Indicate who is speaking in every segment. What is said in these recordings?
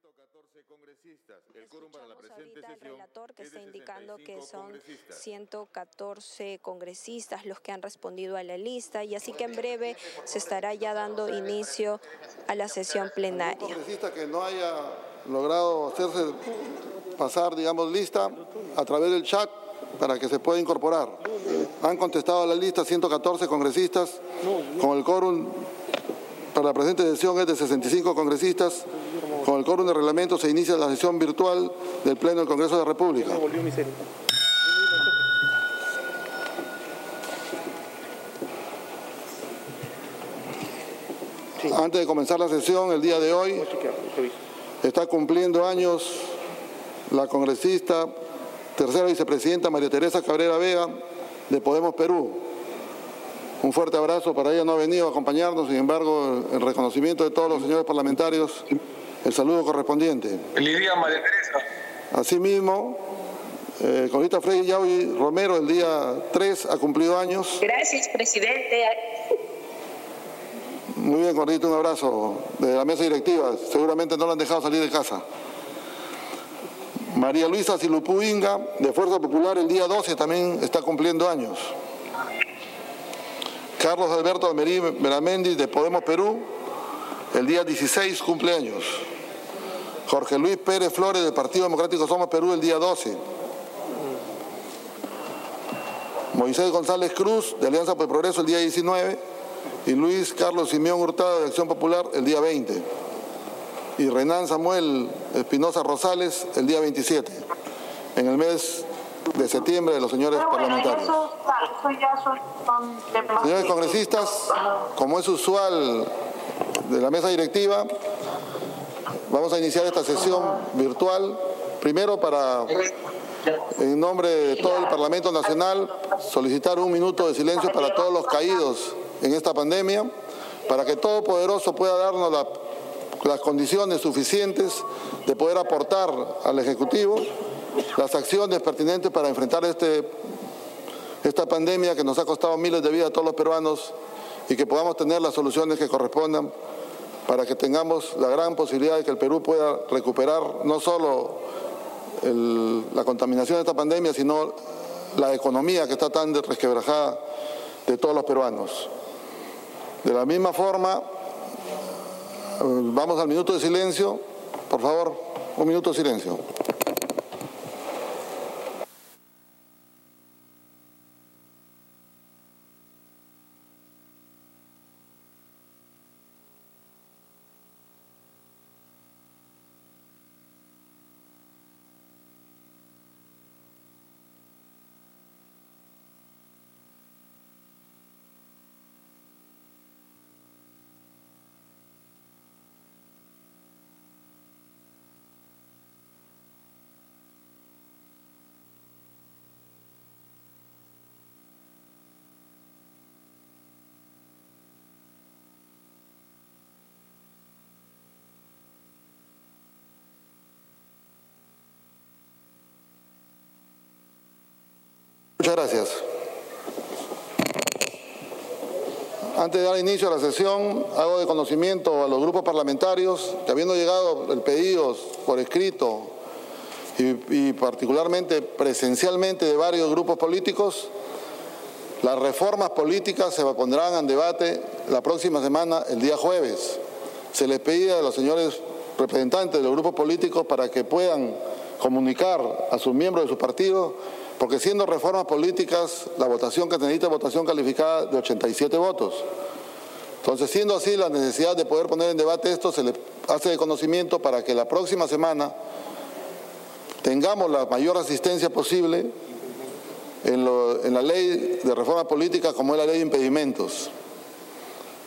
Speaker 1: 114 congresistas. El quórum para la presente sesión
Speaker 2: relator que
Speaker 1: es
Speaker 2: está indicando que
Speaker 1: 65
Speaker 2: son
Speaker 1: congresistas.
Speaker 2: 114 congresistas los que han respondido a la lista y así que en breve se estará ya dando inicio a la sesión plenaria.
Speaker 3: congresista que no haya logrado hacerse pasar, digamos, lista a través del chat para que se pueda incorporar. Han contestado a la lista 114 congresistas con el quórum para la presente sesión es de 65 congresistas. Con el quórum de reglamento se inicia la sesión virtual del Pleno del Congreso de la República. Antes de comenzar la sesión, el día de hoy, está cumpliendo años la congresista, tercera vicepresidenta María Teresa Cabrera Vega, de Podemos Perú. Un fuerte abrazo para ella, no ha venido a acompañarnos, sin embargo, en reconocimiento de todos los señores parlamentarios, el saludo correspondiente.
Speaker 4: Feliz día, María Teresa.
Speaker 3: Asimismo, eh, Corita Frey Yaui Romero, el día 3, ha cumplido años.
Speaker 5: Gracias, presidente.
Speaker 3: Muy bien, Gordito, un abrazo de la mesa directiva. Seguramente no lo han dejado salir de casa. María Luisa Silupú Inga, de Fuerza Popular, el día 12 también está cumpliendo años. Carlos Alberto Almerí Meramendi, de Podemos Perú, el día 16 cumple años. Jorge Luis Pérez Flores, del Partido Democrático Somos Perú, el día 12. Moisés González Cruz, de Alianza por el Progreso, el día 19 y Luis Carlos Simeón Hurtado de Acción Popular el día 20 y Renan Samuel Espinosa Rosales el día 27 en el mes de septiembre de los señores
Speaker 5: bueno,
Speaker 3: parlamentarios.
Speaker 5: eso, eso ya son, son temas
Speaker 3: Señores congresistas, como es usual de la mesa directiva, vamos a iniciar esta sesión virtual, primero para, en nombre de todo el Parlamento Nacional, solicitar un minuto de silencio para todos los caídos en esta pandemia, para que todo poderoso pueda darnos la- las condiciones suficientes de poder aportar al Ejecutivo las acciones pertinentes para enfrentar este esta pandemia que nos ha costado miles de vidas a todos los peruanos y que podamos tener las soluciones que correspondan para que tengamos la gran posibilidad de que el Perú pueda recuperar no solo la contaminación de esta pandemia, sino la economía que está tan resquebrajada de todos los peruanos. De la misma forma, eh, vamos al minuto de silencio. Por favor, un minuto de silencio. Gracias. Antes de dar inicio a la sesión, hago de conocimiento a los grupos parlamentarios que habiendo llegado el pedido por escrito y, y particularmente presencialmente de varios grupos políticos, las reformas políticas se pondrán en debate la próxima semana, el día jueves. Se les pedía a los señores representantes de los grupos políticos para que puedan comunicar a sus miembros de su partido, porque siendo reformas políticas, la votación que necesita es votación calificada de 87 votos. Entonces, siendo así, la necesidad de poder poner en debate esto se le hace de conocimiento para que la próxima semana tengamos la mayor asistencia posible en, en la ley de reforma política como es la ley de impedimentos.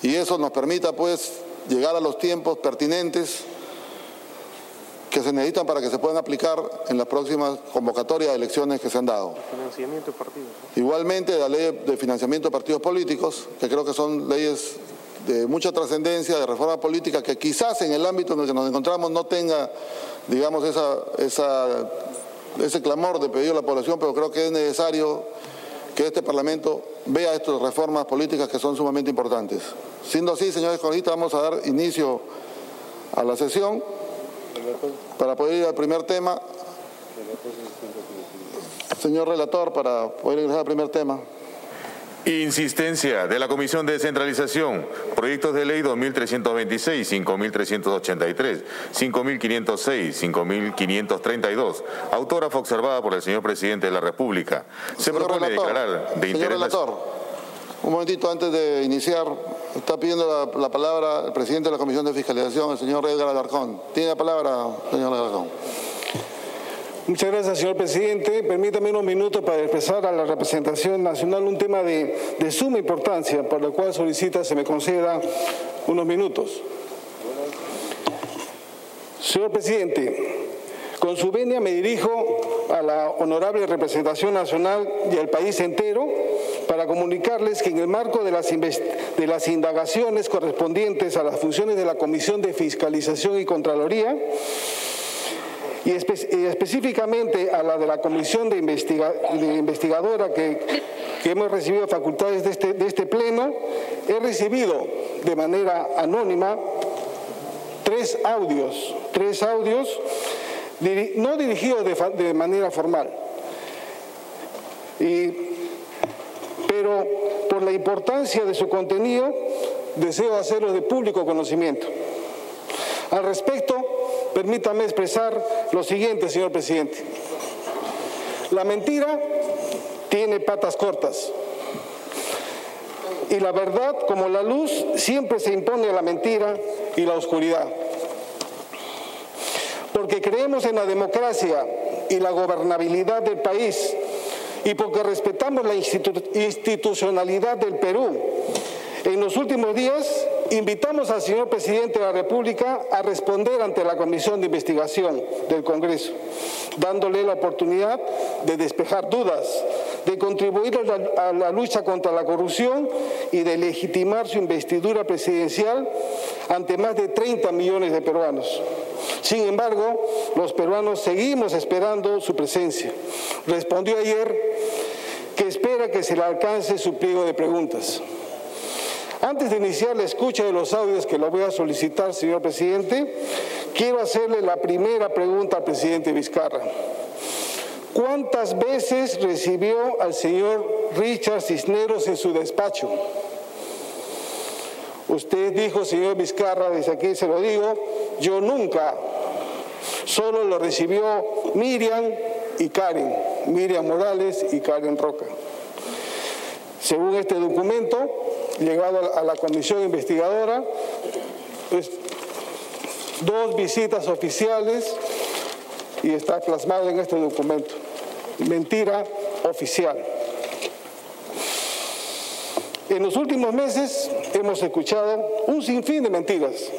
Speaker 3: Y eso nos permita, pues, llegar a los tiempos pertinentes que se necesitan para que se puedan aplicar en las próximas convocatorias de elecciones que se han dado.
Speaker 6: Financiamiento de partidos.
Speaker 3: Igualmente, la ley de financiamiento de partidos políticos, que creo que son leyes de mucha trascendencia, de reforma política, que quizás en el ámbito en el que nos encontramos no tenga, digamos, esa, esa- ese clamor de pedir a la población, pero creo que es necesario que este Parlamento vea estas reformas políticas que son sumamente importantes. Siendo así, señores congresistas, vamos a dar inicio a la sesión. Para poder ir al primer tema. Señor relator, para poder ingresar al primer tema.
Speaker 1: Insistencia de la Comisión de Descentralización. Proyectos de ley 2326, 5383, 5506, 5532. Autógrafa observada por el señor presidente de la República. Se
Speaker 3: Señor
Speaker 1: propone
Speaker 3: relator,
Speaker 1: declarar de
Speaker 3: Señor
Speaker 1: interés.
Speaker 3: relator, un momentito antes de iniciar, está pidiendo la, la palabra el presidente de la Comisión de Fiscalización, el señor Edgar Alarcón. Tiene la palabra, señor Alarcón.
Speaker 4: Muchas gracias, señor presidente. Permítame unos minutos para expresar a la representación nacional un tema de, de suma importancia, por lo cual solicita se me conceda unos minutos. Señor presidente, con su venia me dirijo a la honorable representación nacional y al país entero para comunicarles que en el marco de las, de las indagaciones correspondientes a las funciones de la Comisión de Fiscalización y Contraloría, y, espe- y específicamente a la de la comisión de, investiga- de investigadora que, hemos recibido facultades de este, de este pleno, he recibido de manera anónima tres audios, tres audios no dirigidos de, de manera formal, y, pero por la importancia de su contenido deseo hacerlo de público conocimiento. Al respecto, permítame expresar lo siguiente, señor presidente. La mentira tiene patas cortas. Y la verdad, como la luz, siempre se impone a la mentira y la oscuridad. Porque creemos en la democracia y la gobernabilidad del país y porque respetamos la institu- institucionalidad del Perú. En los últimos días invitamos al señor presidente de la República a responder ante la Comisión de Investigación del Congreso, dándole la oportunidad de despejar dudas, de contribuir a la lucha contra la corrupción y de legitimar su investidura presidencial ante más de 30 millones de peruanos. Sin embargo, los peruanos seguimos esperando su presencia. Respondió ayer que espera que se le alcance su pliego de preguntas. Antes de iniciar la escucha de los audios que lo voy a solicitar, señor presidente, quiero hacerle la primera pregunta al presidente Vizcarra. ¿Cuántas veces recibió al señor Richard Cisneros en su despacho? Usted dijo, señor Vizcarra, desde aquí se lo digo, yo nunca, solo lo recibió Miriam y Karen, Miriam Morales y Karen Roca. Según este documento, llegado a la comisión investigadora, dos visitas oficiales y está plasmado en este documento. Mentira oficial. En los últimos meses hemos escuchado un sinfín de mentiras,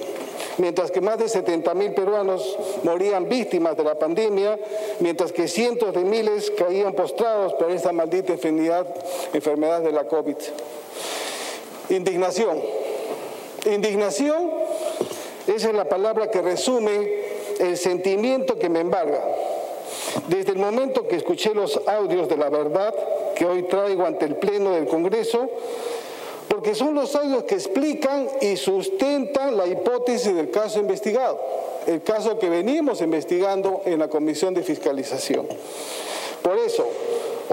Speaker 4: mientras que más de 70 mil peruanos morían víctimas de la pandemia, mientras que cientos de miles caían postrados por esta maldita enfermedad, enfermedad de la COVID. Indignación. Indignación, esa es la palabra que resume el sentimiento que me embarga. Desde el momento que escuché los audios de la verdad que hoy traigo ante el Pleno del Congreso, porque son los audios que explican y sustentan la hipótesis del caso investigado, el caso que venimos investigando en la Comisión de Fiscalización. Por eso,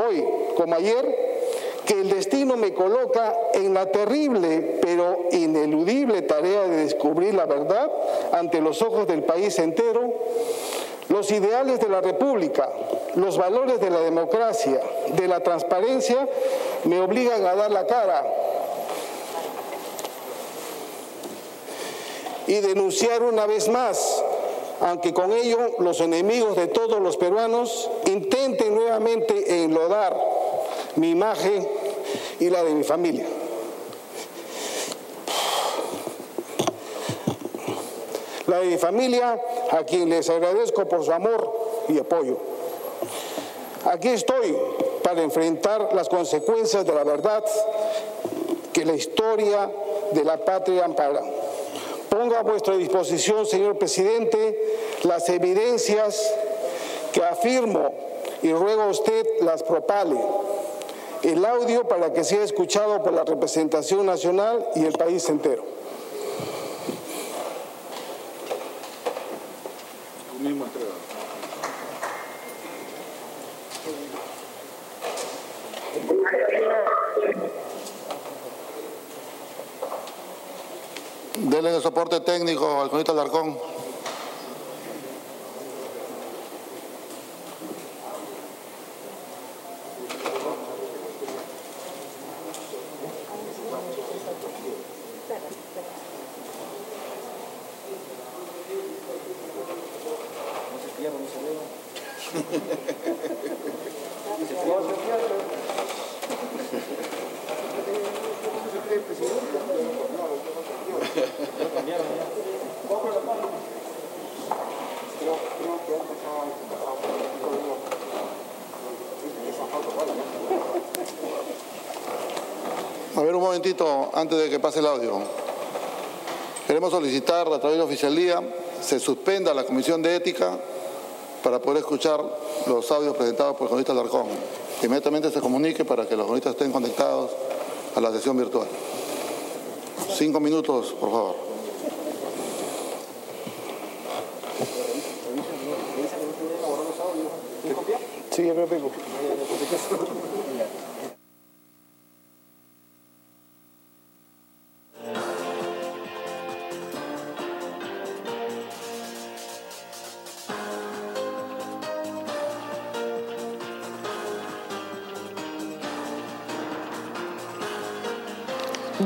Speaker 4: hoy, como ayer, que el destino me coloca en la terrible pero ineludible tarea de descubrir la verdad ante los ojos del país entero, los ideales de la República, los valores de la democracia, de la transparencia, me obligan a dar la cara y denunciar una vez más, aunque con ello los enemigos de todos los peruanos intenten nuevamente enlodar mi imagen y la de mi familia. La de mi familia, a quien les agradezco por su amor y apoyo. Aquí estoy para enfrentar las consecuencias de la verdad que la historia de la patria ampara. Ponga a vuestra disposición, señor presidente, las evidencias que afirmo y ruego a usted las propale. El audio para que sea escuchado por la representación nacional y el país entero.
Speaker 3: Reporte técnico, Alconita Alarcón. Thank you. A ver un momentito antes de que pase el audio. Queremos solicitar a través de la oficialía se suspenda la comisión de ética para poder escuchar los audios presentados por el jurista Alarcón. Inmediatamente se comunique para que los juristas estén conectados a la sesión virtual. Cinco minutos, por favor.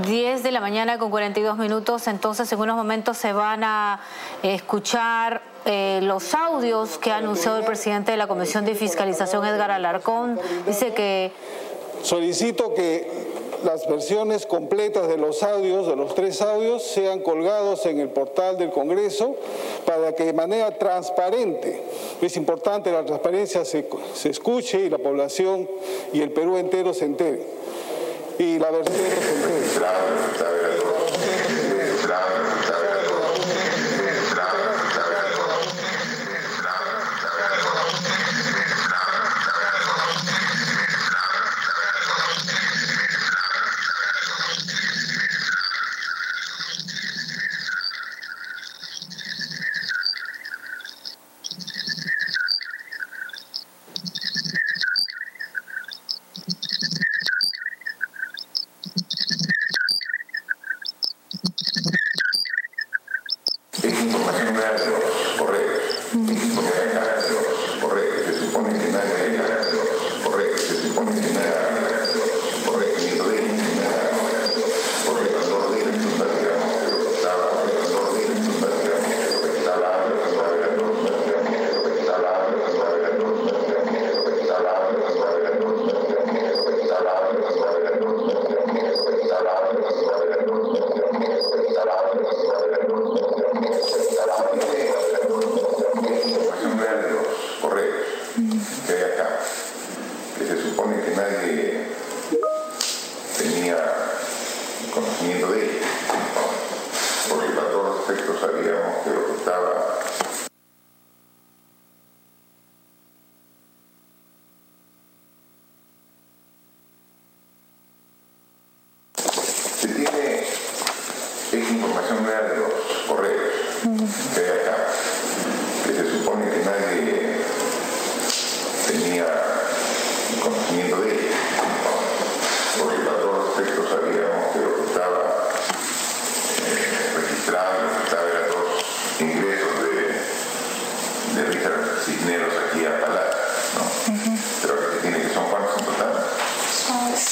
Speaker 6: Diez de la mañana con 42 minutos, entonces en unos momentos se van a escuchar eh, los audios que ha anunciado el presidente de la Comisión de Fiscalización, Edgar Alarcón. Dice que...
Speaker 7: Solicito que las versiones completas de los audios, de los tres audios, sean colgados en el portal del Congreso para que de manera transparente, es importante la transparencia, se, se escuche y la población y el Perú entero se entere. Y la versión se entere.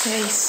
Speaker 8: face.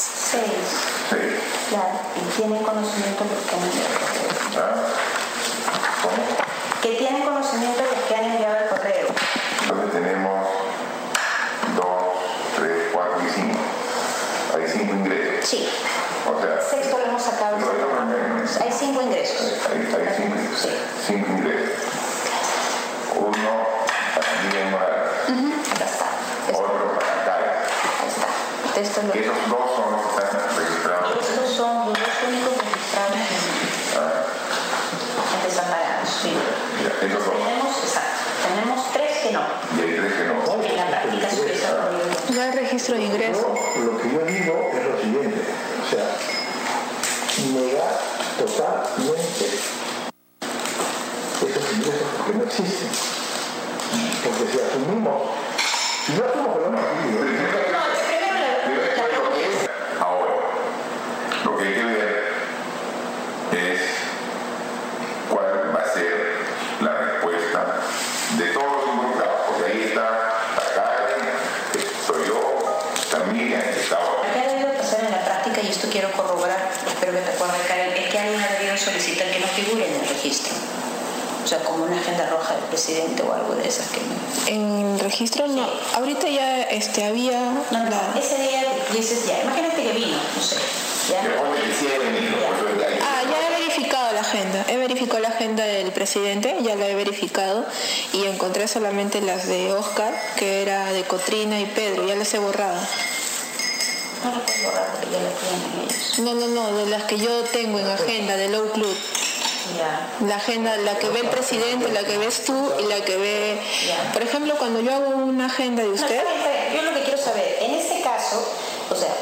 Speaker 8: Solamente las de Oscar, que era de Cotrina y Pedro, ya las he borrado.
Speaker 9: No lo puedo borrar porque ya lo tienen ellos.
Speaker 8: No, no, no, de las que yo tengo en agenda del Low Club. La agenda, la que ve el presidente, la que ves tú y la que ve... Por ejemplo, cuando yo hago una agenda de usted...
Speaker 9: Yo lo que quiero saber, en este caso, o sea,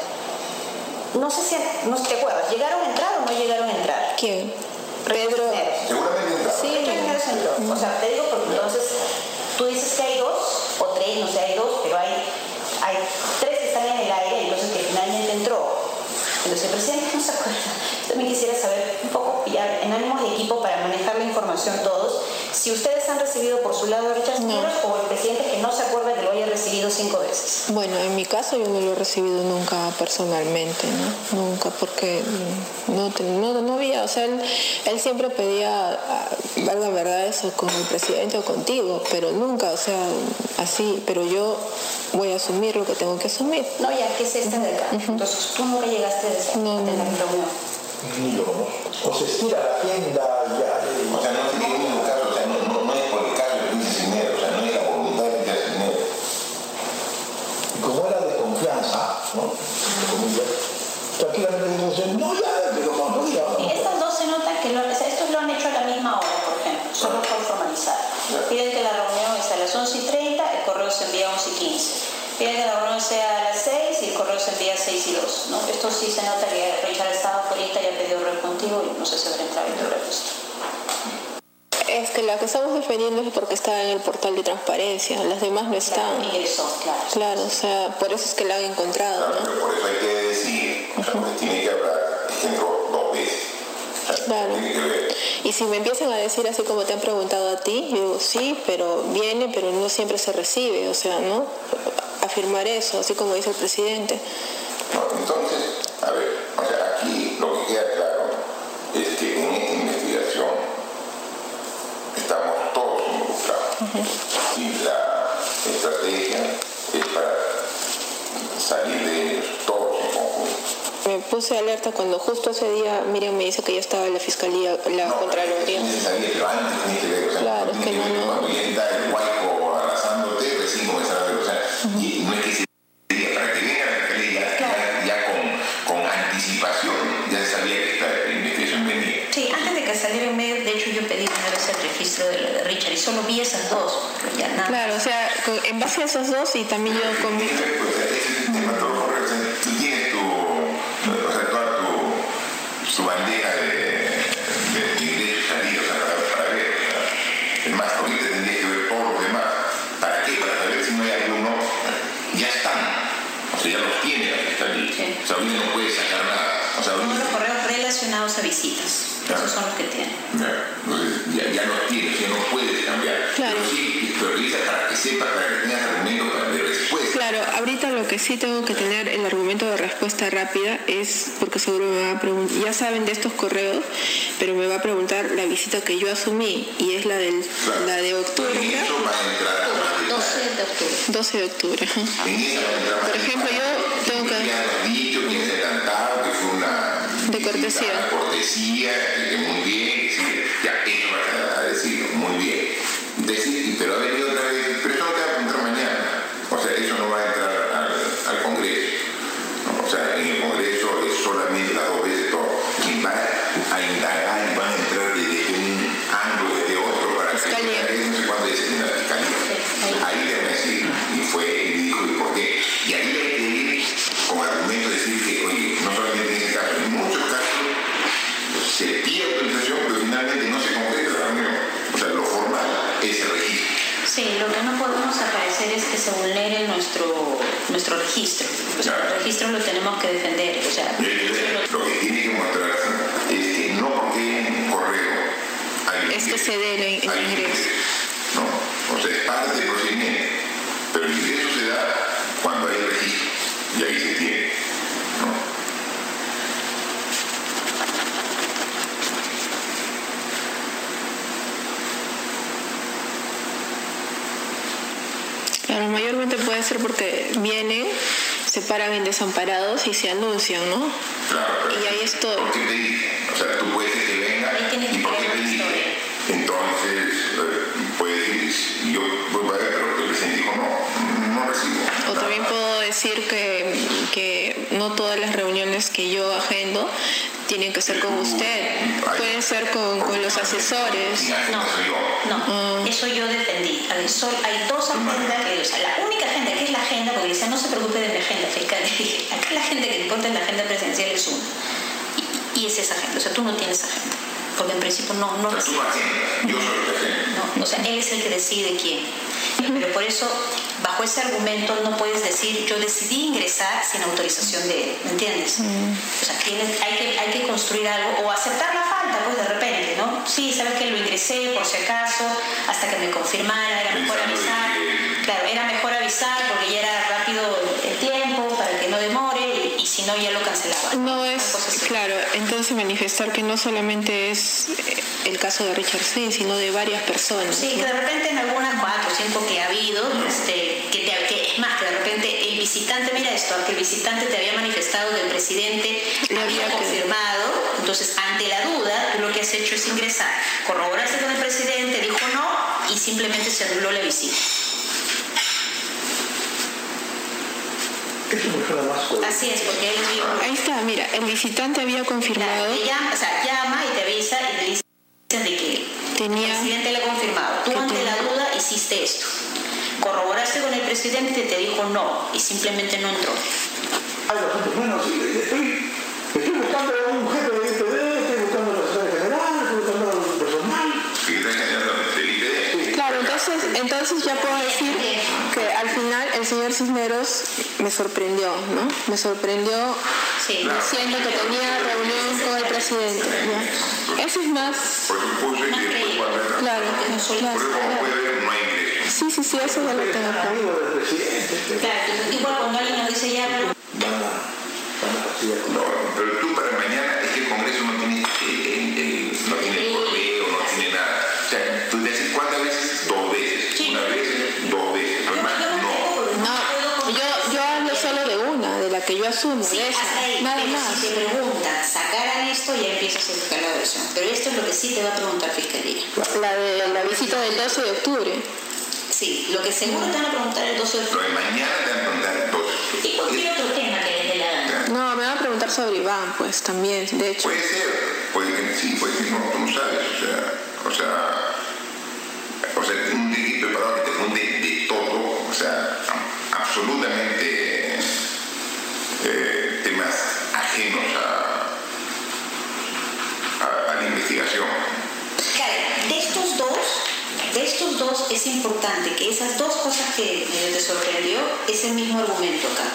Speaker 9: no sé si, no sé si te acuerdas, ¿llegaron a entrar o no llegaron a entrar?
Speaker 8: ¿Quién? Pedro...
Speaker 9: O sea, te digo porque entonces tú dices que hay dos o tres, no sé, hay dos, pero hay, hay tres que están en el aire entonces que finalmente entró. Entonces presidente no se acuerda. Yo también quisiera saber un poco, pillar en ánimos de equipo para manejar la información todos, si ustedes han recibido por su lado a Richard Cisneros o el presidente que no se acuerda que lo haya recibido cinco veces.
Speaker 8: Bueno, en mi caso yo no lo he recibido nunca personalmente, ¿no? Nunca, porque no, no, no había, o sea, él, él siempre pedía, ah, valga verdad, eso con el presidente o contigo, pero nunca, o sea, así, pero yo voy a asumir lo que tengo que asumir.
Speaker 9: No, ya, que es esta de acá. Entonces tú nunca llegaste de esa
Speaker 8: No, no, no.
Speaker 9: reunión.
Speaker 10: ni lo conozco. O se estira la agenda
Speaker 9: Esto sí se nota que Richard estaba fuera y ha pedido reunión contigo y no sé si habrá entrado y lo habrá visto.
Speaker 8: Es que la que estamos defendiendo es porque está en el portal de transparencia, las demás no están.
Speaker 9: Ingresó, claro.
Speaker 8: Claro, o sea, por eso es que la han encontrado,
Speaker 7: Claro,
Speaker 8: ¿no?
Speaker 7: pero por eso hay que decir, sea, pues tiene que hablar entró dos veces.
Speaker 8: Claro. Y si me empiezan a decir así como te han preguntado a ti, yo digo, sí, pero viene, pero no siempre se recibe, o sea, ¿no? Afirmar eso, así como dice el presidente.
Speaker 7: No, entonces, a ver, o sea, aquí lo que queda claro es que en esta investigación estamos todos involucrados. Y la estrategia es para salir de ellos todos en conjunto.
Speaker 8: Me puse alerta cuando justo ese día Miriam me dice que ya estaba en la fiscalía, la
Speaker 7: No,
Speaker 8: Contraloría.
Speaker 7: Es necesario, pero antes tiene que ver, o sea,
Speaker 8: Claro, es que no, no.
Speaker 7: A
Speaker 8: esos dos y también yo con.
Speaker 7: Pues, sea, tú tienes tu, tu, de, más, ahorita tendrías que ver todos los demás. ¿Para qué? Para saber si no hay alguno. Ya están. O sea, ya los tiene.
Speaker 9: Sí.
Speaker 7: No puede sacar nada.
Speaker 9: Visitas. Esos son los que tienen.
Speaker 7: Que
Speaker 8: sí tengo que tener el argumento de respuesta rápida es, porque seguro me va a preguntar, ya saben de estos correos, pero me va a preguntar la visita que yo asumí y es la, del,
Speaker 7: Claro.
Speaker 8: la de octubre,
Speaker 7: En
Speaker 8: ¿verdad?
Speaker 7: eso va a entrar a más detalle.
Speaker 9: 12 de octubre.
Speaker 8: 12 de octubre. Por ejemplo, yo tengo que-
Speaker 7: Ya has dicho que has adelantado, que fue una...
Speaker 8: De cortesía.
Speaker 7: cortesía, que muy bien, que sí, ya eso vas a, a decir, muy bien. Decir, pero se
Speaker 8: dé el, ingreso.
Speaker 7: ¿no? O sea, es parte del procedimiento. Pero el ingreso se da cuando hay registro. Y ahí se tiene. ¿no?
Speaker 8: Claro, mayormente puede ser porque vienen, se paran en desamparados y se anuncian, ¿no?
Speaker 7: Claro, pero
Speaker 8: Y ahí estoy.
Speaker 7: ¿Por qué te? O sea, tú puedes decir
Speaker 8: que, que no todas las reuniones que yo agendo tienen que ser con usted. Pueden ser con, con los asesores.
Speaker 9: No, no, eso yo defendí. A ver, sol- hay dos agendas que, o sea, la única agenda que es la agenda, porque dice, no se preocupe de mi agenda fiscal, dije, acá la agenda que importa en la agenda presidencial es una. Y, y es esa agenda, o sea, tú no tienes agenda. Porque en principio no, no
Speaker 7: yo soy el agenda.
Speaker 9: No, o sea, él es el que decide quién. Pero por eso, bajo ese argumento, no puedes decir yo decidí ingresar sin autorización de él, ¿me entiendes? O sea, tienes- hay, que, hay que construir algo o aceptar la falta, pues de repente, ¿no? Sí, sabes que lo ingresé por si acaso, hasta que me confirmara, era mejor avisar. Claro, era mejor avisar porque ya era rápido el tiempo para que no demore y, y si no ya lo cancelaba.
Speaker 8: No es, claro, entonces manifestar que no solamente es eh, el caso de Richard Singh, sino de varias personas.
Speaker 9: Sí, que de repente en algunas cuatro o cinco que ha habido, este, visitante, mira esto, que el visitante te había manifestado que el presidente
Speaker 8: Le
Speaker 9: había
Speaker 8: que-
Speaker 9: confirmado, entonces ante la duda, tú lo que has hecho es ingresar, corroboraste con el presidente, dijo no y simplemente se anuló la visita. Así es, porque él dijo,
Speaker 8: Ahí está, mira, el visitante había confirmado,
Speaker 9: o sea, llama y te avisa y te dice de que el presidente le ha confirmado. Tú ante
Speaker 8: tenía-
Speaker 9: la duda hiciste esto. Corroboraste con el presidente y te dijo no y simplemente no entró.
Speaker 10: Hay bastante menos. sí, Estoy, estoy buscando a un jefe de IPD, estoy buscando al secretario general, estoy buscando al personal.
Speaker 8: Claro, entonces, entonces ya puedo decir que al final el señor Cisneros me sorprendió, ¿no? Me sorprendió
Speaker 9: Sí.
Speaker 8: diciendo que tenía reunión con el presidente. ¿ya? Eso es más,
Speaker 7: cuando entra.
Speaker 8: claro,
Speaker 7: Eso
Speaker 8: ya lo
Speaker 10: del presidente.
Speaker 9: Claro, entonces, igual cuando alguien nos dice ya, pero
Speaker 10: Van a, van
Speaker 7: No, pero tú para mañana es que el Congreso no tiene el, el- el- no tiene correo, no tiene nada. O sea, tú le dices cuántas veces, dos veces,
Speaker 9: Sí.
Speaker 7: una vez, dos veces, no
Speaker 9: yo,
Speaker 7: más,
Speaker 9: yo no
Speaker 7: no.
Speaker 8: hablo solo de una, de la que yo asumo,
Speaker 9: Sí,
Speaker 8: de esa,
Speaker 9: hasta ahí.
Speaker 8: nada
Speaker 9: pero
Speaker 8: más.
Speaker 9: si te preguntan, sacaran esto, ya empiezas a buscar la versión. Pero esto es lo que sí te va a preguntar Fiscalía.
Speaker 8: La de la visita del 12 de octubre.
Speaker 9: Sí, lo que seguro te van a preguntar el 12 de
Speaker 7: Lo
Speaker 9: febrero.
Speaker 7: de mañana te van a preguntar dos.
Speaker 9: Y cualquier otro tema que les dé la gana.
Speaker 8: No, me van a preguntar sobre Iván, pues también, de hecho.
Speaker 7: Puede ser, puede que sí, puede que no, tú no sabes, o sea, o sea, o sea, un equipo preparado que te pregunte de todo, o sea, am- absolutamente eh, temas ajenos a, a, a la investigación.
Speaker 9: Claro, de estos dos, de estos dos es importante que esas dos cosas que te sorprendió es el mismo argumento acá.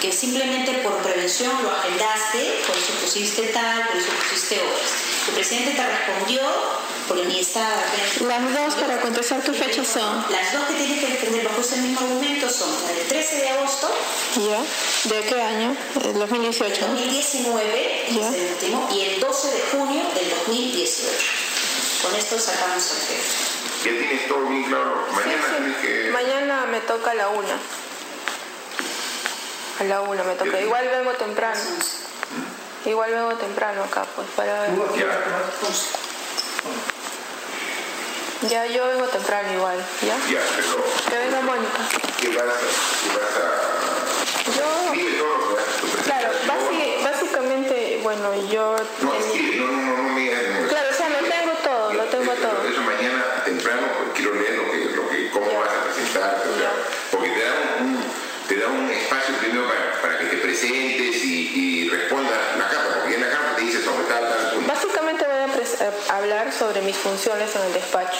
Speaker 9: Que simplemente por prevención lo agendaste, por eso pusiste tal, por eso pusiste otras. El presidente te respondió, porque ni estaba
Speaker 8: Las dos, para contestar qué fechas son.
Speaker 9: Las dos que tienes que defender bajo ese mismo argumento son la del 13 de agosto,
Speaker 8: ¿Ya? ¿De qué año? ¿El 2018?
Speaker 9: 2019, que
Speaker 8: Ya.
Speaker 9: es el último, y el 12 de junio del 2018. Con esto sacamos el jefe.
Speaker 7: Ya tienes todo bien claro, mañana
Speaker 8: Sí, sí.
Speaker 7: tienes que...
Speaker 8: Mañana me toca a la una. A la una me toca. Igual vengo temprano. Igual vengo temprano acá, pues, para ver.
Speaker 7: Ya,
Speaker 8: Ya yo vengo temprano igual, ¿ya?
Speaker 7: ya, pero
Speaker 8: Que venga Mónica.
Speaker 7: ¿qué vas a...? ¿Qué vas a...
Speaker 8: Yo,
Speaker 7: Escribe todo lo que vas a tu
Speaker 8: claro, básicamente, bueno, yo...
Speaker 7: No,
Speaker 8: en-
Speaker 7: escribe, no, no, no,
Speaker 8: funciones en el despacho.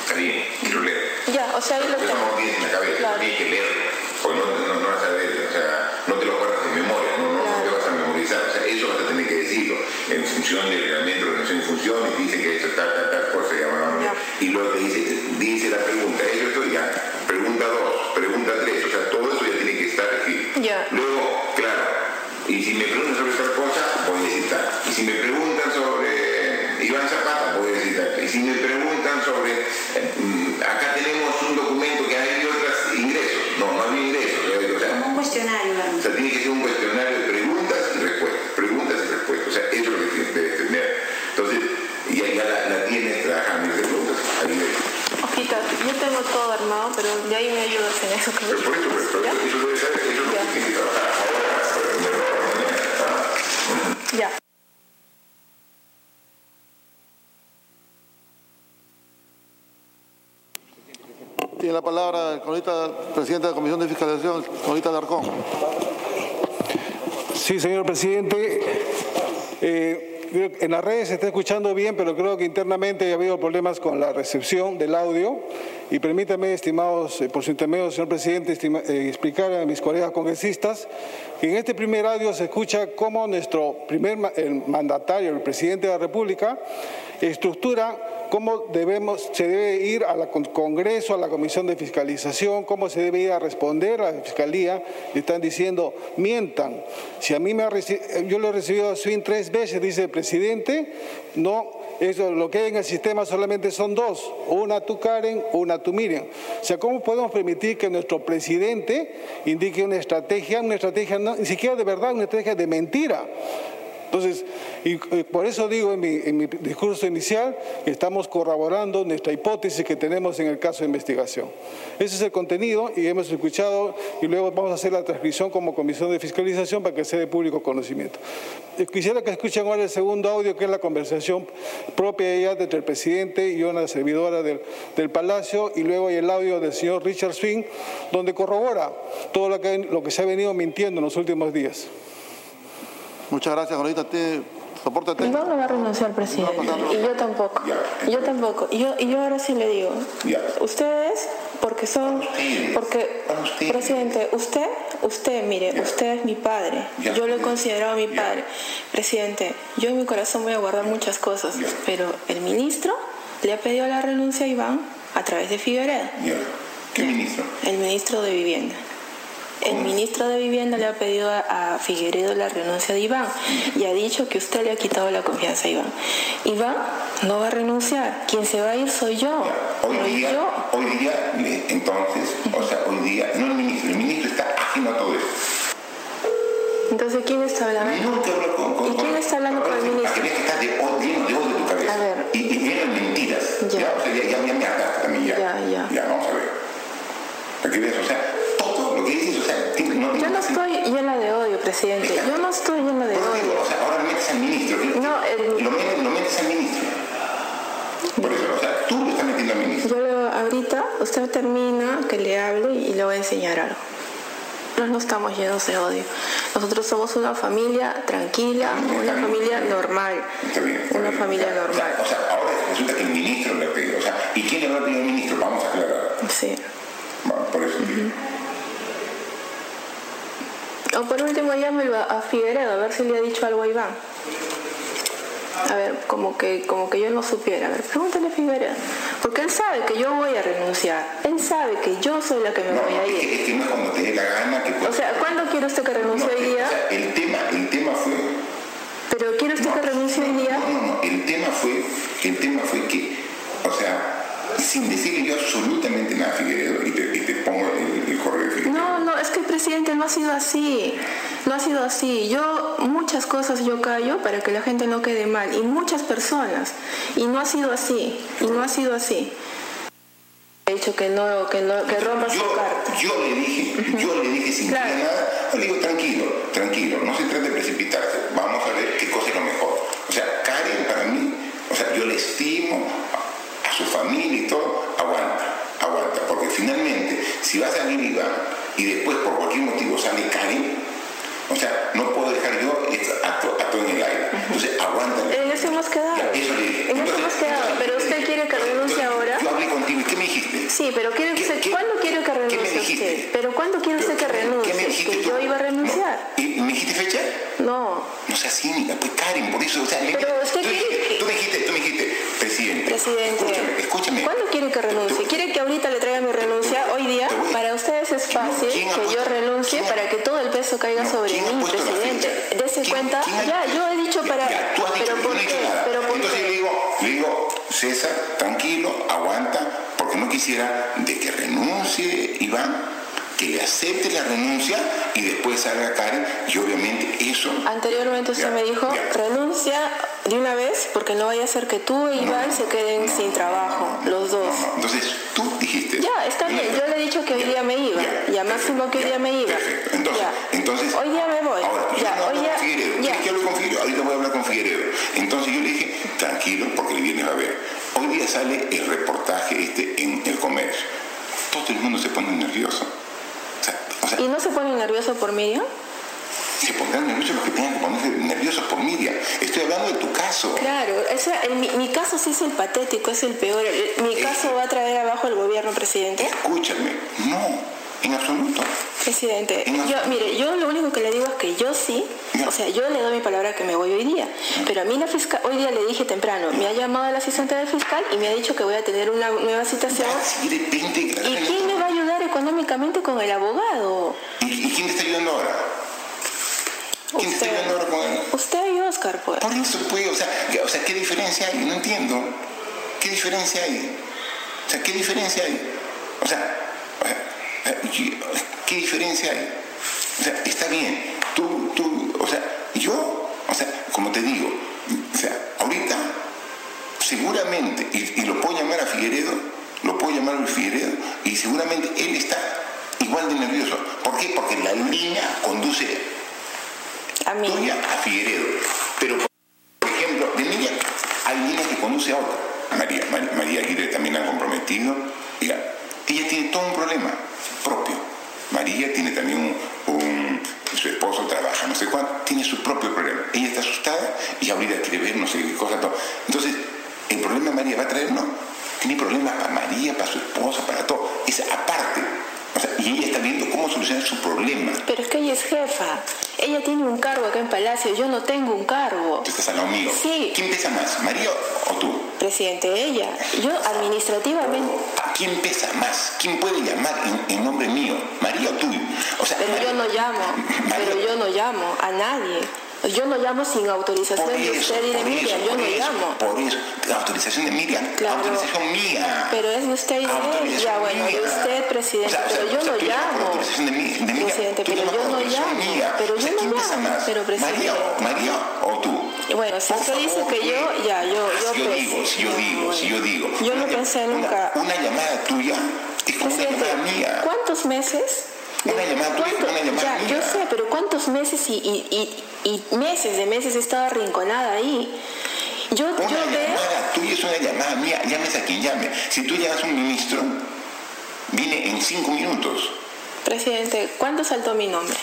Speaker 7: Está bien, quiero leer.
Speaker 8: Ya, o sea, ahí lo
Speaker 7: Eso
Speaker 8: tengo.
Speaker 7: no tienes en la cabeza,
Speaker 8: Claro.
Speaker 7: tienes que leerlo. Porque no, no, no vas a ver, o sea, no te lo acuerdas de memoria, no, no, no te vas a memorizar. O sea, eso vas a tener que decirlo en función del reglamento de organización y funciones, dice que eso tal, tal, tal cosa, Ya. y luego te dice, dice la pregunta, eso, esto, ya, si me preguntan sobre, eh, acá tenemos un documento que hay otros ingresos. No, no hay ingresos. O sea,
Speaker 9: Como un cuestionario,
Speaker 7: o sea, tiene que ser un cuestionario de preguntas y respuestas. Preguntas y respuestas. O sea, eso es lo que tiene que tener. Entonces, ya, ya la, la tienes trabajando y preguntas. Ahí.
Speaker 8: Ojita, yo tengo todo armado, pero de ahí me ayudas en eso
Speaker 7: Pero por eso, pero, eso debe ser, eso es lo que tiene que trabajar ahora. para tener la oportunidad.
Speaker 8: Ya.
Speaker 3: Tiene la palabra el cronista, presidente de la Comisión de Fiscalización, el cronista Alarcón.
Speaker 4: Sí, señor presidente. Eh, en las redes se está escuchando bien, pero creo que internamente ha habido problemas con la recepción del audio. Y permítame, estimados, eh, por su intermedio, señor presidente, eh, explicar a mis colegas congresistas que en este primer audio se escucha cómo nuestro primer el mandatario, el presidente de la República, estructura cómo debemos, se debe ir al Congreso, a la Comisión de Fiscalización, cómo se debe ir a responder a la Fiscalía. Y están diciendo, mientan. Si a mí me ha reci- yo lo he recibido a Swin tres veces, dice el presidente, no, eso, lo que hay en el sistema solamente son dos, una tú Karen, una tú Miriam. O sea, ¿cómo podemos permitir que nuestro presidente indique una estrategia, una estrategia ni siquiera de verdad, una estrategia de mentira? Entonces, y, por eso digo en mi, discurso inicial que estamos corroborando nuestra hipótesis que tenemos en el caso de investigación. Ese es el contenido y hemos escuchado y luego vamos a hacer la transcripción como comisión de fiscalización para que sea de público conocimiento. Eh, Quisiera que escuchen ahora el segundo audio, que es la conversación propia ya entre el presidente y una servidora del, del Palacio, y luego hay el audio del señor Richard Swing, donde corrobora todo lo que, lo que se ha venido mintiendo en los últimos días.
Speaker 3: Muchas gracias, cronista. ¿Tiene soporte técnico?
Speaker 8: Iván no va a renunciar al presidente. Y yo tampoco. Yo tampoco. Y yo, y yo ahora sí le digo. Ustedes, porque son. Porque, presidente, usted, usted, mire, usted es mi padre. Yo lo he considerado mi padre. Presidente, yo en mi corazón voy a guardar muchas cosas. Pero el ministro le ha pedido la renuncia a Iván a través de Figueredo.
Speaker 7: ¿Qué ministro?
Speaker 8: El ministro de Vivienda. El ministro de Vivienda le ha pedido a, a Figueredo la renuncia de Iván y ha dicho que usted le ha quitado la confianza a Iván. Iván no va a renunciar. Quien se va a ir soy yo.
Speaker 7: Hoy
Speaker 8: Soy
Speaker 7: día,
Speaker 8: yo.
Speaker 7: hoy día, entonces, o sea, hoy día, no el ministro, el ministro está ajeno a todo eso.
Speaker 8: Entonces, ¿quién está hablando?
Speaker 7: No te hablo con, con-
Speaker 8: ¿Y quién está hablando con el ministro?
Speaker 7: Que estar de odio, de odio tu cabeza.
Speaker 8: A ver.
Speaker 7: Y, y de mentiras.
Speaker 8: Ya.
Speaker 7: Ya, o sea, ya, ya, ya me ataca también ya.
Speaker 8: Ya, ya.
Speaker 7: Ya, vamos a ver. Para que veas, o sea, no,
Speaker 8: Yo no estoy llena de odio, presidente. Yo no estoy llena de
Speaker 7: digo,
Speaker 8: odio.
Speaker 7: o sea, ahora metes al ministro.
Speaker 8: No, el-
Speaker 7: Lo metes, lo metes al ministro. Por eso, o sea, tú lo estás metiendo al ministro.
Speaker 8: Yo le- ahorita usted termina que le hable y le voy a enseñar algo. Nosotros no estamos llenos de odio. Nosotros somos una familia tranquila, una familia normal.
Speaker 7: Está bien,
Speaker 8: Una
Speaker 7: bien.
Speaker 8: familia
Speaker 7: O sea,
Speaker 8: normal.
Speaker 7: O sea, ahora resulta que el ministro le pedido. O sea, ¿y quién le habrá pedido al ministro? Vamos a aclarar.
Speaker 8: Sí.
Speaker 7: Bueno, por eso.
Speaker 8: O por último llámelo a a Figueredo a ver si le ha dicho algo a Iván. A ver, como que, como que yo no supiera. A ver, pregúntale a Figueredo. Porque él sabe que yo voy a renunciar. Él sabe que yo soy la que me
Speaker 7: No,
Speaker 8: voy
Speaker 7: no,
Speaker 8: a ir.
Speaker 7: que, es que no es cuando te dé la gana que
Speaker 8: O sea, ¿cuándo quiere usted que renuncie hoy día?
Speaker 7: O sea, el tema, el tema fue.
Speaker 8: Pero ¿quiere usted que renuncie hoy día?
Speaker 7: No, no, no, el tema fue, el tema fue que, o sea, sin decirle yo absolutamente nada a Figueredo, y te, y te pongo
Speaker 8: No, no, es que el presidente no ha sido así. No ha sido así. Yo muchas cosas yo callo para que la gente no quede mal. Y muchas personas. Y no ha sido así. Y no ha sido así. He dicho que no, que no, que rompa su
Speaker 7: yo,
Speaker 8: carta.
Speaker 7: yo le dije, yo le dije sin
Speaker 8: Claro.
Speaker 7: nada, yo le digo tranquilo, tranquilo, no se trata de precipitarse, vamos a ver qué cosa es lo mejor. O sea, Karen para mí, o sea, yo le estimo a, a su familia y todo, aguanta, aguanta, porque finalmente, si va a salir Iván y después por cualquier motivo sale Karen, o sea, no puedo dejar yo esto acto, acto en el aire. Entonces, aguanta.
Speaker 8: En eso hemos quedado.
Speaker 7: Ya, eso le.
Speaker 8: En eso hemos quedado. Pero usted quiere que renuncie ahora.
Speaker 7: Yo hablé contigo y ¿qué me dijiste?
Speaker 8: Sí, pero quiere
Speaker 7: ¿Qué-
Speaker 8: usted- ¿cuándo quiere que
Speaker 7: ¿Qué me
Speaker 8: renuncie
Speaker 7: dijiste?
Speaker 8: usted? ¿Pero cuándo quiere usted que
Speaker 7: ¿qué me
Speaker 8: renuncie?
Speaker 7: dijiste
Speaker 8: Que yo iba a renunciar.
Speaker 7: ¿Y me dijiste fecha?
Speaker 8: No.
Speaker 7: Seas cínica, pues Karen, por eso, o sea, le-
Speaker 8: Pero usted
Speaker 7: tú, dijiste, tú me dijiste, tú dijiste, presidente,
Speaker 8: Presidente,
Speaker 7: escúchame, escúchame.
Speaker 8: ¿cuándo quiere que renuncie? ¿Quiere que ahorita le traiga mi renuncia hoy día? Para ustedes es fácil
Speaker 7: ¿Quién ha
Speaker 8: que yo renuncie
Speaker 7: quién
Speaker 8: para que todo el peso caiga
Speaker 7: No,
Speaker 8: sobre
Speaker 7: ¿quién ha
Speaker 8: mí, presidente. Dese
Speaker 7: ¿Quién-
Speaker 8: cuenta. Ya, yo he dicho para.
Speaker 7: Ya, tú has dicho,
Speaker 8: pero ¿por
Speaker 7: no he dicho
Speaker 8: qué?
Speaker 7: nada.
Speaker 8: Pero ¿por
Speaker 7: Entonces
Speaker 8: qué?
Speaker 7: le digo, le digo, César, tranquilo, aguanta, porque no quisiera de que renuncie Iván, que le acepte la renuncia y después salga Karen y obviamente eso...
Speaker 8: Anteriormente usted
Speaker 7: Ya,
Speaker 8: me dijo,
Speaker 7: ya.
Speaker 8: renuncia de una vez porque no vaya a ser que tú e Iván se queden sin trabajo, los dos.
Speaker 7: Entonces tú dijiste...
Speaker 8: Ya, está bien, yo le he dicho que hoy día me iba, ya máximo que hoy día me iba.
Speaker 7: Perfecto, entonces,
Speaker 8: Ya.
Speaker 7: entonces...
Speaker 8: Hoy día me voy.
Speaker 7: Ahora,
Speaker 8: Ya, hoy día-
Speaker 7: Figueredo.
Speaker 8: ya.
Speaker 7: ¿Quieres que hable con Figueredo? Ahorita voy a hablar con Figueredo. Entonces yo le dije, tranquilo, porque el viernes va a ver. Hoy día sale el reportaje este en el comercio. Todo el mundo se pone nervioso. Sea,
Speaker 8: ¿Y no se pone nervioso por Miriam?
Speaker 7: se pondrán nerviosos los que tengan que ponerse nerviosos por Miriam. Estoy hablando de tu caso.
Speaker 8: Claro, o sea, el- mi, mi caso sí es el patético, es el peor. El- Mi caso va a traer abajo el gobierno, presidente.
Speaker 7: Escúchame, no, en absoluto.
Speaker 8: Presidente,
Speaker 7: En
Speaker 8: yo, mire, yo lo único que le digo es que yo sí, o sea, yo le doy mi palabra que me voy hoy día, pero a mí la fiscal, hoy día le dije temprano, me ha llamado el asistente del fiscal y me ha dicho que voy a tener una nueva citación. ¿Y quién me va a ayudar económicamente con el abogado?
Speaker 7: ¿Y, y quién te está ayudando ahora? ¿Quién te está
Speaker 8: Usted.
Speaker 7: ayudando ahora con él?
Speaker 8: Usted y Oscar, pues.
Speaker 7: Por eso, pues, o sea, o sea, ¿qué diferencia hay? No entiendo. ¿Qué diferencia hay? O sea, ¿qué diferencia hay? O sea, o sea, yo- ¿qué diferencia hay? O sea, está bien. Tú, tú, o sea, yo, o sea, como te digo, o sea, ahorita, seguramente, y, y lo puedo llamar a Figueredo, lo puedo llamar a Figueredo, y seguramente él está igual de nervioso. ¿Por qué? Porque la línea conduce
Speaker 8: A mí.
Speaker 7: tuya a Figueredo. Pero, por ejemplo, de Miriam hay líneas que conduce a otra. María, Ma- María Aguirre también la han comprometido. Mira, ella tiene todo un problema. María tiene también un, un- su esposo trabaja, no sé cuánto, tiene su propio problema. Ella está asustada y ahorita quiere ver no sé qué cosa, todo. Entonces, el problema María va a traer, no. Tiene problemas para María, para su esposa, para todo. Es aparte. O sea, y ella está viendo cómo solucionar su problema.
Speaker 8: Pero es que ella es jefa. Ella tiene un cargo acá en Palacio. Yo no tengo un cargo.
Speaker 7: Tú estás al lado mío.
Speaker 8: Sí.
Speaker 7: ¿Quién pesa más, María o tú?
Speaker 8: Presidente, ella. Yo administrativamente.
Speaker 7: ¿A quién pesa más? ¿Quién puede llamar en, en nombre mío? ¿María o tú? O sea,
Speaker 8: Pero yo no llamo.
Speaker 7: María-
Speaker 8: Pero yo no llamo a nadie. Yo no llamo sin autorización
Speaker 7: por
Speaker 8: de
Speaker 7: eso,
Speaker 8: usted y de Miriam.
Speaker 7: eso,
Speaker 8: Yo no
Speaker 7: eso,
Speaker 8: llamo.
Speaker 7: Por eso, la autorización de Miriam,
Speaker 8: Claro.
Speaker 7: autorización mía.
Speaker 8: Pero es de usted y de Ya, bueno, de
Speaker 7: mía.
Speaker 8: usted, presidente.
Speaker 7: O sea, o sea,
Speaker 8: pero yo
Speaker 7: o sea,
Speaker 8: no
Speaker 7: tú llamas por
Speaker 8: llamo.
Speaker 7: autorización de, mí, de Miriam.
Speaker 8: Presidente,
Speaker 7: Tú
Speaker 8: pero yo no llamo.
Speaker 7: mía.
Speaker 8: Pero
Speaker 7: O sea,
Speaker 8: yo no
Speaker 7: ¿quién pesa
Speaker 8: llamo. Pero, presidente.
Speaker 7: ¿María, María o tú?
Speaker 8: Bueno, si usted dice que yo, ya, yo, yo
Speaker 7: yo
Speaker 8: pues,
Speaker 7: digo, si yo digo, si yo digo.
Speaker 8: Yo no pensé nunca.
Speaker 7: Una, llamada tuya es como una llamada mía.
Speaker 8: ¿cuántos meses?
Speaker 7: Una llamada tuya es
Speaker 8: ¿Cuánto-
Speaker 7: una llamada
Speaker 8: ya,
Speaker 7: mía.
Speaker 8: yo sé, pero ¿cuántos meses y, y, y, y meses de meses he estado arrinconada ahí? Yo,
Speaker 7: Una
Speaker 8: yo veo...
Speaker 7: llamada tuya es una llamada mía, llames a quien llame. Si tú llamas a un ministro, viene en cinco minutos.
Speaker 8: Presidente, ¿cuándo saltó mi nombre?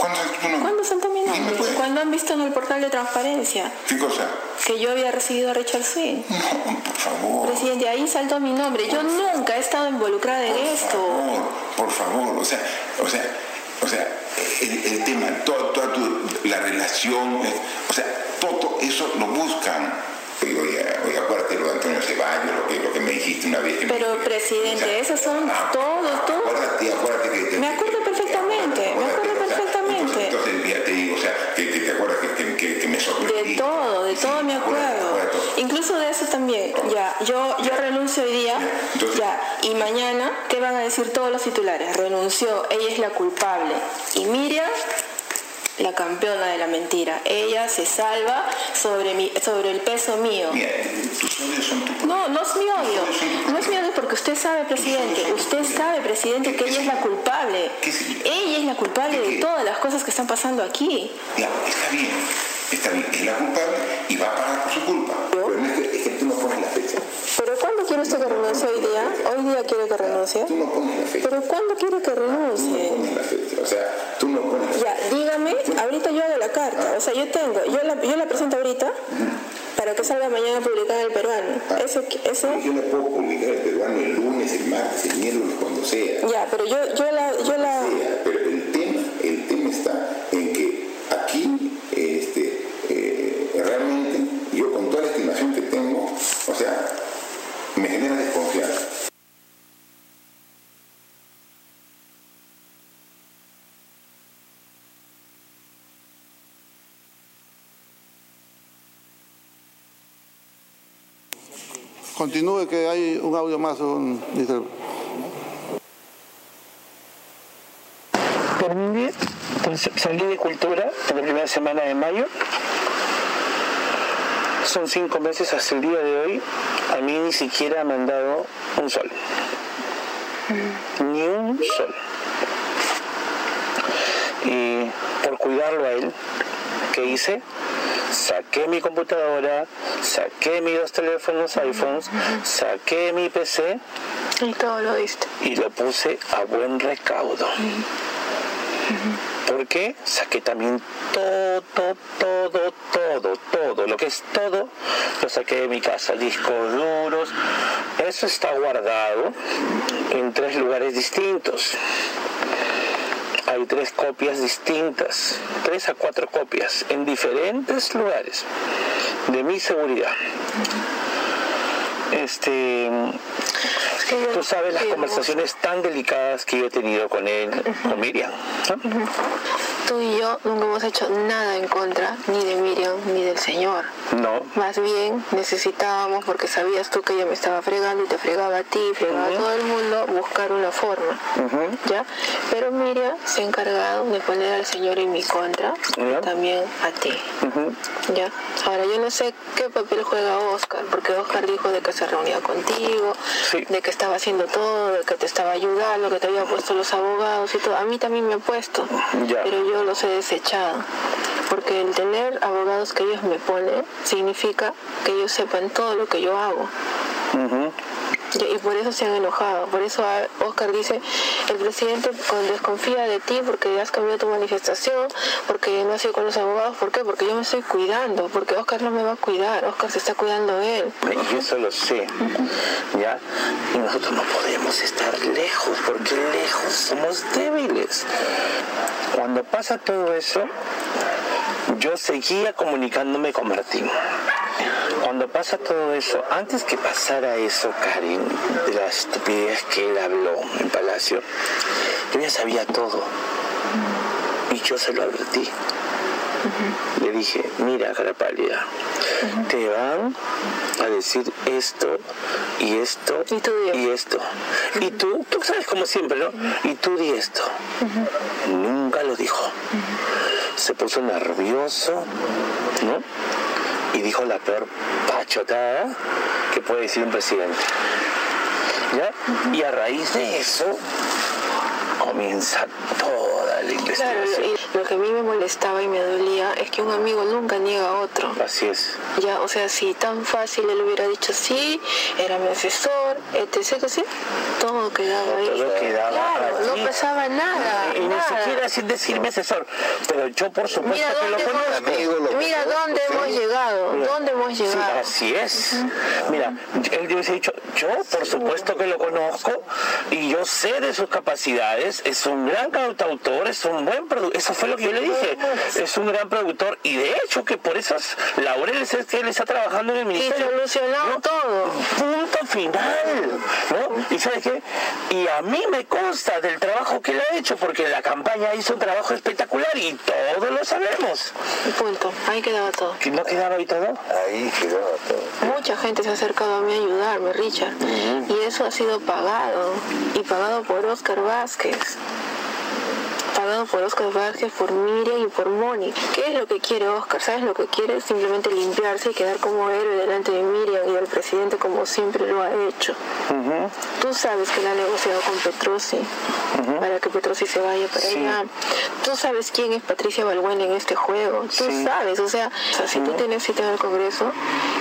Speaker 7: ¿Cuándo tu nombre?
Speaker 8: ¿Cuándo saltó mi nombre?
Speaker 7: pues.
Speaker 8: ¿Cuándo han visto en el portal de transparencia
Speaker 7: ¿Qué cosa?
Speaker 8: que yo había recibido a Richard Swing?
Speaker 7: No, por favor.
Speaker 8: Presidente, ahí saltó mi nombre. Yo nunca he estado involucrada en
Speaker 7: Por
Speaker 8: esto.
Speaker 7: favor, por favor, o sea, o sea, o sea, el, el tema, toda, toda tu- la relación, eh, o sea, todo eso lo buscan. Oye, oye, oye, acuérdate lo de Antonio Ceballos, lo que, lo que me dijiste una vez. que me-
Speaker 8: Pero, presidente,
Speaker 7: o sea,
Speaker 8: esos son
Speaker 7: ah,
Speaker 8: todos, todos.
Speaker 7: Acuérdate, acuérdate que...
Speaker 8: Me acuerdo perfectamente, todo, de todo me acuerdo. Incluso de eso también. Ya, yo, yo renuncio hoy día. Ya, y mañana, ¿qué van a decir todos los titulares? Renunció, ella es la culpable. Y Miriam, la campeona de la mentira. Ella se salva sobre, mi, sobre el peso mío.
Speaker 7: Mira, tus odios son tu
Speaker 8: No, no es mi odio. No es mi odio porque usted sabe, presidente. Usted sabe, presidente, que ella es la culpable. Ella es la culpable de todas las cosas que están pasando aquí.
Speaker 7: Ya, está bien, está bien, es la culpable y va a pagar por su culpa. Pero no es que, es que tú no pones la fecha.
Speaker 8: ¿Pero cuándo quiere usted que renuncie hoy día? ¿Hoy día quiere que renuncie?
Speaker 7: Tú no pones la fecha.
Speaker 8: ¿Pero cuándo quiere que
Speaker 7: Tú no
Speaker 8: renuncie?
Speaker 7: pones la fecha. O sea, tú no pones la
Speaker 8: Ya, dígame, ahorita yo hago la carta. O sea, yo tengo, yo la, yo la presento ahorita para que salga mañana publicada en el peruano. Eso, eso,
Speaker 7: Yo no puedo publicar el peruano el lunes ingeniero cuando sea.
Speaker 8: Ya, pero yo, yo la... Yo la...
Speaker 7: Sea, pero el tema, el tema está en que aquí este, eh, realmente yo con toda la estimación que tengo, o sea, me genera desconfianza.
Speaker 3: Continúe que hay un audio más, un.
Speaker 11: Terminé, salí de cultura en la primera semana de mayo. Son cinco meses hasta el día de hoy. A mí ni siquiera me han dado un sol. Ni un sol. Y por cuidarlo a él, ¿qué hice? Saqué mi computadora, saqué mis dos teléfonos iPhones, saqué mi PC
Speaker 8: Y todo lo diste.
Speaker 11: y lo puse a buen recaudo. ¿Por qué? Saqué también todo, todo, todo, todo, lo que es todo, lo saqué de mi casa, discos duros. Eso está guardado en tres lugares distintos. Hay tres copias distintas, tres a cuatro copias en diferentes lugares de mi seguridad. Este, tú sabes las conversaciones tan delicadas que yo he tenido con él, con Miriam. ¿no?
Speaker 8: Tú y yo nunca hemos hecho nada en contra ni de Miriam ni del Señor.
Speaker 11: No.
Speaker 8: Más bien necesitábamos, porque sabías tú que ella me estaba fregando y te fregaba a ti, fregaba a todo el mundo, buscar una forma. ¿Ya? Pero Miriam se ha encargado de poner al Señor en mi contra,
Speaker 11: Ya.
Speaker 8: también a ti. ¿Ya? Ahora yo no sé qué papel juega Oscar, porque Oscar dijo de que se reunía contigo, de que estaba haciendo todo, de que te estaba ayudando, que te había puesto los abogados y todo. A mí también me ha puesto,
Speaker 11: Ya.
Speaker 8: pero yo los he desechado. Porque el tener abogados que ellos me ponen significa que ellos sepan todo lo que yo hago. Y por eso se han enojado. Por eso a- Oscar dice, el presidente con- desconfía de ti porque has cambiado tu manifestación, porque no has ido con los abogados. ¿Por qué? Porque yo me estoy cuidando, porque Oscar no me va a cuidar, Oscar se está cuidando él.
Speaker 11: Y eso lo sé. ¿Ya? Y nosotros no podemos estar lejos, porque lejos somos débiles. Cuando pasa todo eso, yo seguía comunicándome con Martín. Cuando pasa todo eso, antes que pasara eso, Karen, de la estupidez que él habló en Palacio, yo ya sabía todo. Y yo se lo advertí. Le dije, mira, cara pálida, te van a decir esto y esto y, esto. Y tú, tú sabes como siempre, ¿no? Y tú di esto. Nunca lo dijo. Se puso nervioso, ¿no? Y dijo la peor pachotada que puede decir un presidente. ¿Ya? Y a raíz de eso comienza toda
Speaker 8: Claro,
Speaker 11: investigación.
Speaker 8: y lo que a mí me molestaba y me dolía es que un amigo nunca niega a otro.
Speaker 11: Así es.
Speaker 8: Ya, o sea, si tan fácil él hubiera dicho sí, era mi asesor, etc, que sí, todo quedaba ahí.
Speaker 11: Todo quedaba
Speaker 8: claro,
Speaker 11: allí.
Speaker 8: no pasaba nada.
Speaker 11: Y ni siquiera sin decirme asesor. Pero yo por supuesto
Speaker 8: Mira
Speaker 11: que lo conozco.
Speaker 8: hemos, mira dónde hemos llegado,
Speaker 11: Mira,
Speaker 8: dónde hemos
Speaker 11: sí,
Speaker 8: llegado.
Speaker 11: así es. Mira, él yo hubiese dicho, yo por supuesto que lo conozco y yo sé de sus capacidades, es un gran cantautor, es un buen productor, eso fue lo que yo le dije, es un gran productor y de hecho que por esas laureles es que él está trabajando en el ministerio.
Speaker 8: Y solucionado todo.
Speaker 11: Punto final, ¿no? Y sabes qué, y a mí me consta del trabajo que él ha hecho porque la campaña hizo un trabajo espectacular y todos lo sabemos.
Speaker 8: Punto, ahí quedaba todo.
Speaker 11: ¿Que ¿No quedaba ahí todo?
Speaker 7: Ahí quedaba todo.
Speaker 8: Mucha gente se ha acercado a mí a ayudarme, Richard. Y eso ha sido pagado. Y pagado por Oscar Vázquez. Pagado por Oscar Vázquez, por Miriam y por Moni. ¿Qué es lo que quiere Oscar? ¿Sabes lo que quiere? Simplemente limpiarse y quedar como héroe delante de Miriam y del presidente como siempre lo ha hecho. Tú sabes que él ha negociado con Petrosi para que Petrosi se vaya para allá. Tú sabes quién es Patricia Balbuena en este juego. Tú
Speaker 11: Sí.
Speaker 8: sabes, o sea, o sea, si tú tienes cita en el Congreso,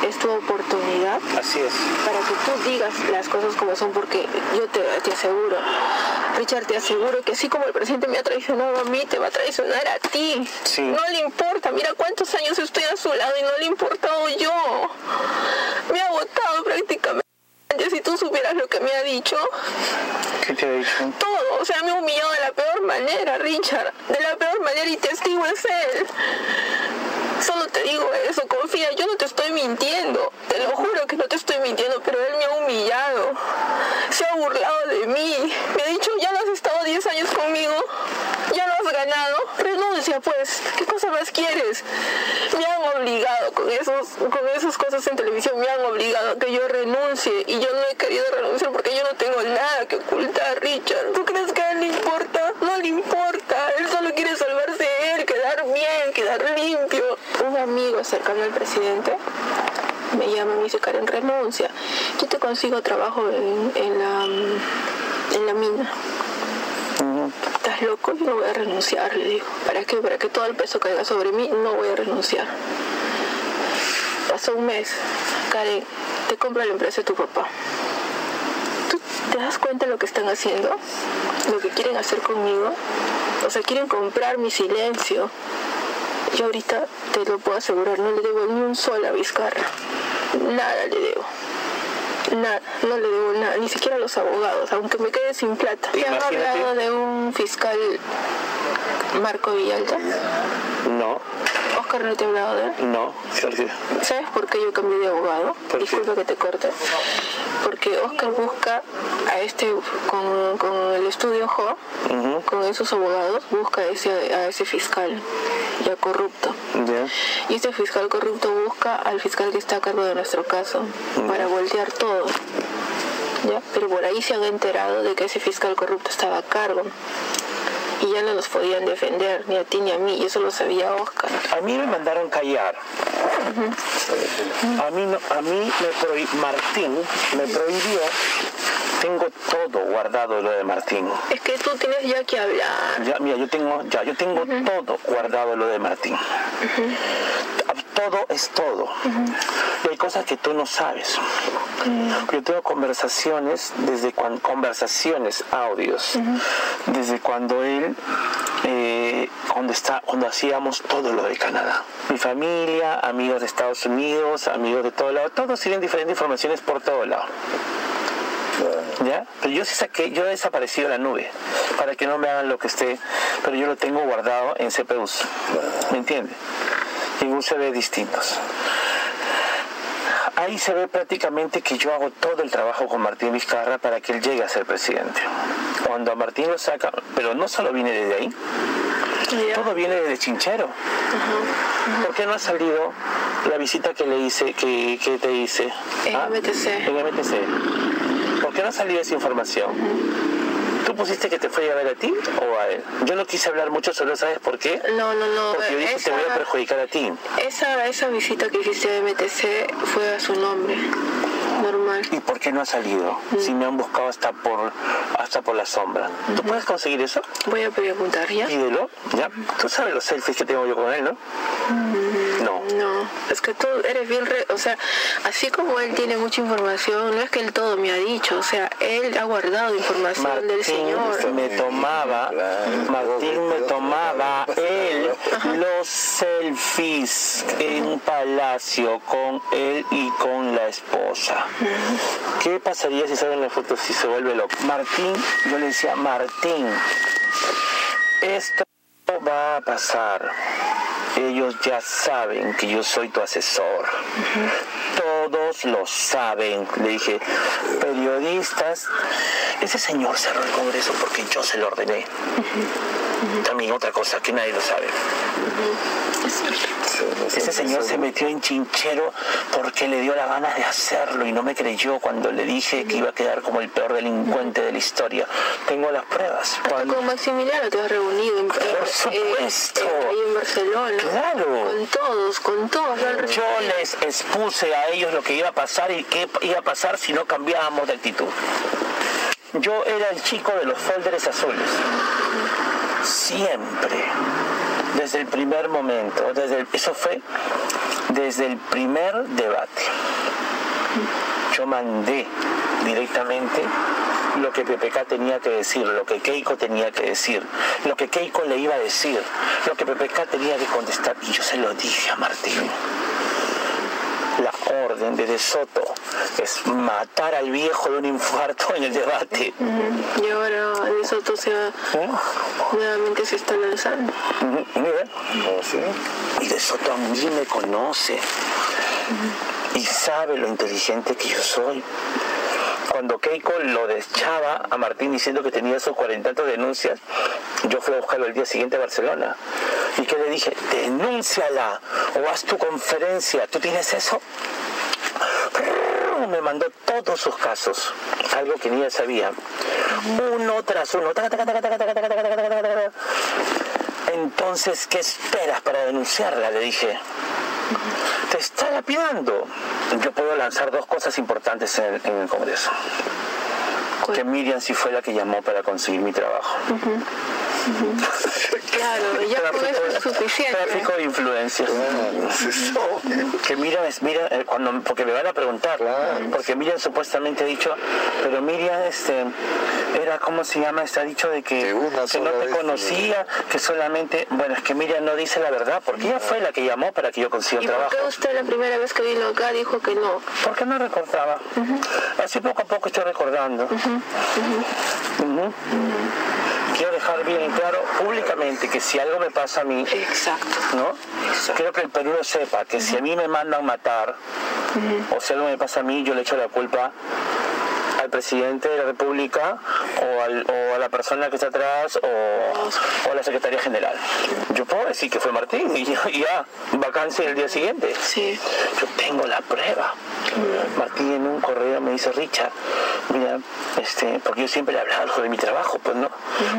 Speaker 8: es tu oportunidad
Speaker 11: Así es.
Speaker 8: para que tú digas las cosas como son, porque yo te, te aseguro, Richard, te aseguro que así como el presidente me ha traicionado a mí, te va a traicionar a ti.
Speaker 11: Sí.
Speaker 8: No le importa, mira cuántos años estoy a su lado y no le he importado yo. Me ha votado prácticamente. Si tú supieras lo que me ha dicho.
Speaker 11: ¿Qué te ha dicho?
Speaker 8: Todo, o sea, me ha humillado de la peor manera, Richard. De la peor manera y testigo es él. Solo te digo eso, confía, yo no te estoy mintiendo. Te lo juro que no te estoy mintiendo, pero él me ha humillado. Se ha burlado de mí. Me ha dicho, ya no has estado 10 años conmigo. Ya lo has ganado. Renuncia, pues. ¿Qué cosa más quieres? Me han obligado con, esos, con esas cosas en televisión. Me han obligado a que yo renuncie. Y yo no he querido renunciar porque yo no tengo nada que ocultar, Richard. ¿Tú crees que a él le importa? No le importa. Él solo quiere salvarse él, quedar bien, quedar limpio. Un amigo cercano al presidente me llama y me dice, Karen, renuncia. Yo te consigo trabajo en, la, en la mina. ¿Estás loco? No voy a renunciar, le digo. ¿Para qué? Para que todo el peso caiga sobre mí, no voy a renunciar. Pasó un mes. Karen, te compra la empresa de tu papá. ¿Tú te das cuenta de lo que están haciendo? Lo que quieren hacer conmigo. O sea, quieren comprar mi silencio. Yo ahorita te lo puedo asegurar, no le debo ni un sol a. Nada le debo. Nada, no le debo nada, ni siquiera a los abogados, aunque me quede sin plata. ¿Te han hablado de un fiscal Marco Villalta?
Speaker 11: No,
Speaker 8: Oscar no te ha hablado de él.
Speaker 11: no.
Speaker 8: ¿Sabes por qué yo cambié de abogado? Disculpa que te corte. Porque Oscar busca a este, con, con el estudio JO, con esos abogados, busca a ese, a ese fiscal ya corrupto. Y este fiscal corrupto busca al fiscal que está a cargo de nuestro caso para voltear todo. ¿Ya? Pero por ahí se han enterado de que ese fiscal corrupto estaba a cargo. Y ya no los podían defender, ni a ti ni a mí, y eso lo sabía Oscar.
Speaker 11: A mí me mandaron callar. A mí, no- a mí me prohi- Martín me prohibió. Tengo todo guardado lo de Martín.
Speaker 8: Es que tú tienes ya que hablar.
Speaker 11: Ya, mira, yo tengo, ya, yo tengo todo guardado lo de Martín. Todo es todo. Y hay cosas que tú no sabes. Yo tengo conversaciones desde cuando conversaciones, audios, desde cuando él, eh, cuando está, cuando hacíamos todo lo de Canadá. Mi familia, amigos de Estados Unidos, amigos de todo lado, todos tienen diferentes informaciones por todo lado. ¿Ya? Pero yo sí saqué, yo he desaparecido de la nube para que no me hagan lo que esté, pero yo lo tengo guardado en CPUs. ¿Me entiende? En USB distintos. Ahí se ve prácticamente que yo hago todo el trabajo con Martín Vizcarra para que él llegue a ser presidente. Cuando a Martín lo saca, pero no solo viene desde ahí, todo viene desde Chinchero. ¿Por qué no ha salido la visita que le hice, que, que te hice?
Speaker 8: En
Speaker 11: ¿Ah?
Speaker 8: MTC.
Speaker 11: En MTC. ¿Por qué no ha salido esa información? ¿Tú pusiste que te fue a ver a ti o a él? Yo no quise hablar mucho solo, ¿sabes por qué?
Speaker 8: No, no, no.
Speaker 11: Porque yo dije te voy a
Speaker 8: esa-
Speaker 11: perjudicar a ti.
Speaker 8: Esa, esa visita que hiciste a MTC fue a su nombre, normal.
Speaker 11: ¿Y por qué no ha salido? Si me han buscado hasta por hasta por la sombra. ¿Tú puedes conseguir eso?
Speaker 8: Voy a preguntar ya.
Speaker 11: Pídelo, ya. Tú sabes los selfies que tengo yo con él, ¿no? No.
Speaker 8: No, es que tú eres bien, re- o sea, así como él tiene mucha información, no es que él todo me ha dicho, o sea, él ha guardado información del Señor.
Speaker 11: me tomaba, Martín me tomaba él los selfies en un palacio con él y con la esposa. ¿Qué pasaría si salen las fotos si se vuelve loco? Martín, yo le decía, Martín, esto va a pasar. Ellos ya saben que yo soy tu asesor. Todos lo saben. Le dije, periodistas, ese señor cerró el Congreso porque yo se lo ordené. También otra cosa que nadie lo sabe. Ese señor se metió en chinchero porque le dio la gana de hacerlo y no me creyó cuando le dije que iba a quedar como el peor delincuente de la historia. Tengo las pruebas. Cuando-
Speaker 8: con Maximiliano te has reunido en,
Speaker 11: Por supuesto.
Speaker 8: ahí en Barcelona.
Speaker 11: Claro.
Speaker 8: Con todos, con todos.
Speaker 11: Yo les expuse a ellos lo que iba a pasar y qué iba a pasar si no cambiábamos de actitud. Yo era el chico de los folders azules. Siempre. Desde el primer momento. Desde eso fue desde el primer debate. Yo mandé directamente lo que PPK tenía que decir, lo que Keiko tenía que decir, lo que Keiko le iba a decir, lo que PPK tenía que contestar. Y yo se lo dije a Martín. La orden de De Soto es matar al viejo de un infarto en el debate.
Speaker 8: Y ahora De Soto se va, nuevamente se está lanzando.
Speaker 11: Y De Soto a mí me conoce. Y sabe lo inteligente que yo soy. Cuando Keiko lo deschaba a Martín diciendo que tenía sus cuarenta denuncias, yo fui a buscarlo el día siguiente a Barcelona. ¿Y que le dije? Denúnciala o haz tu conferencia. ¿Tú tienes eso? Me mandó todos sus casos, algo que ni él sabía. Uno tras uno. Entonces, ¿qué esperas para denunciarla? Le dije. Te está lapidando. Yo puedo lanzar dos cosas importantes en el, en el Congreso. Que Miriam sí fue la que llamó para conseguir mi trabajo.
Speaker 8: Claro, ya con eso es suficiente.
Speaker 11: Tráfico de influencia. que Miriam es, Miriam, eh, cuando, porque me van a preguntar, porque Miriam supuestamente ha dicho, pero Miriam este, era, ¿cómo se llama? Está dicho de que, que no te conocía, que solamente, bueno, es que Miriam no dice la verdad, porque ella fue la que llamó para que yo consiga
Speaker 8: ¿Y
Speaker 11: trabajo.
Speaker 8: por qué usted la primera vez que vino acá dijo que no?
Speaker 11: Porque no recordaba. Así poco a poco estoy recordando. Quiero dejar bien claro públicamente que si algo me pasa a mí, ¿no? Quiero que el Perú lo sepa, que si a mí me mandan matar, o si algo me pasa a mí, yo le echo la culpa al presidente de la República o, al- o a la persona que está atrás o, o a la secretaria general. Yo puedo decir que fue Martín y ya, ya, vacancia el día siguiente.
Speaker 8: Sí.
Speaker 11: Yo tengo la prueba. Martín en un correo me dice, Richard, mira, este, porque yo siempre le hablaba algo de mi trabajo, pues no,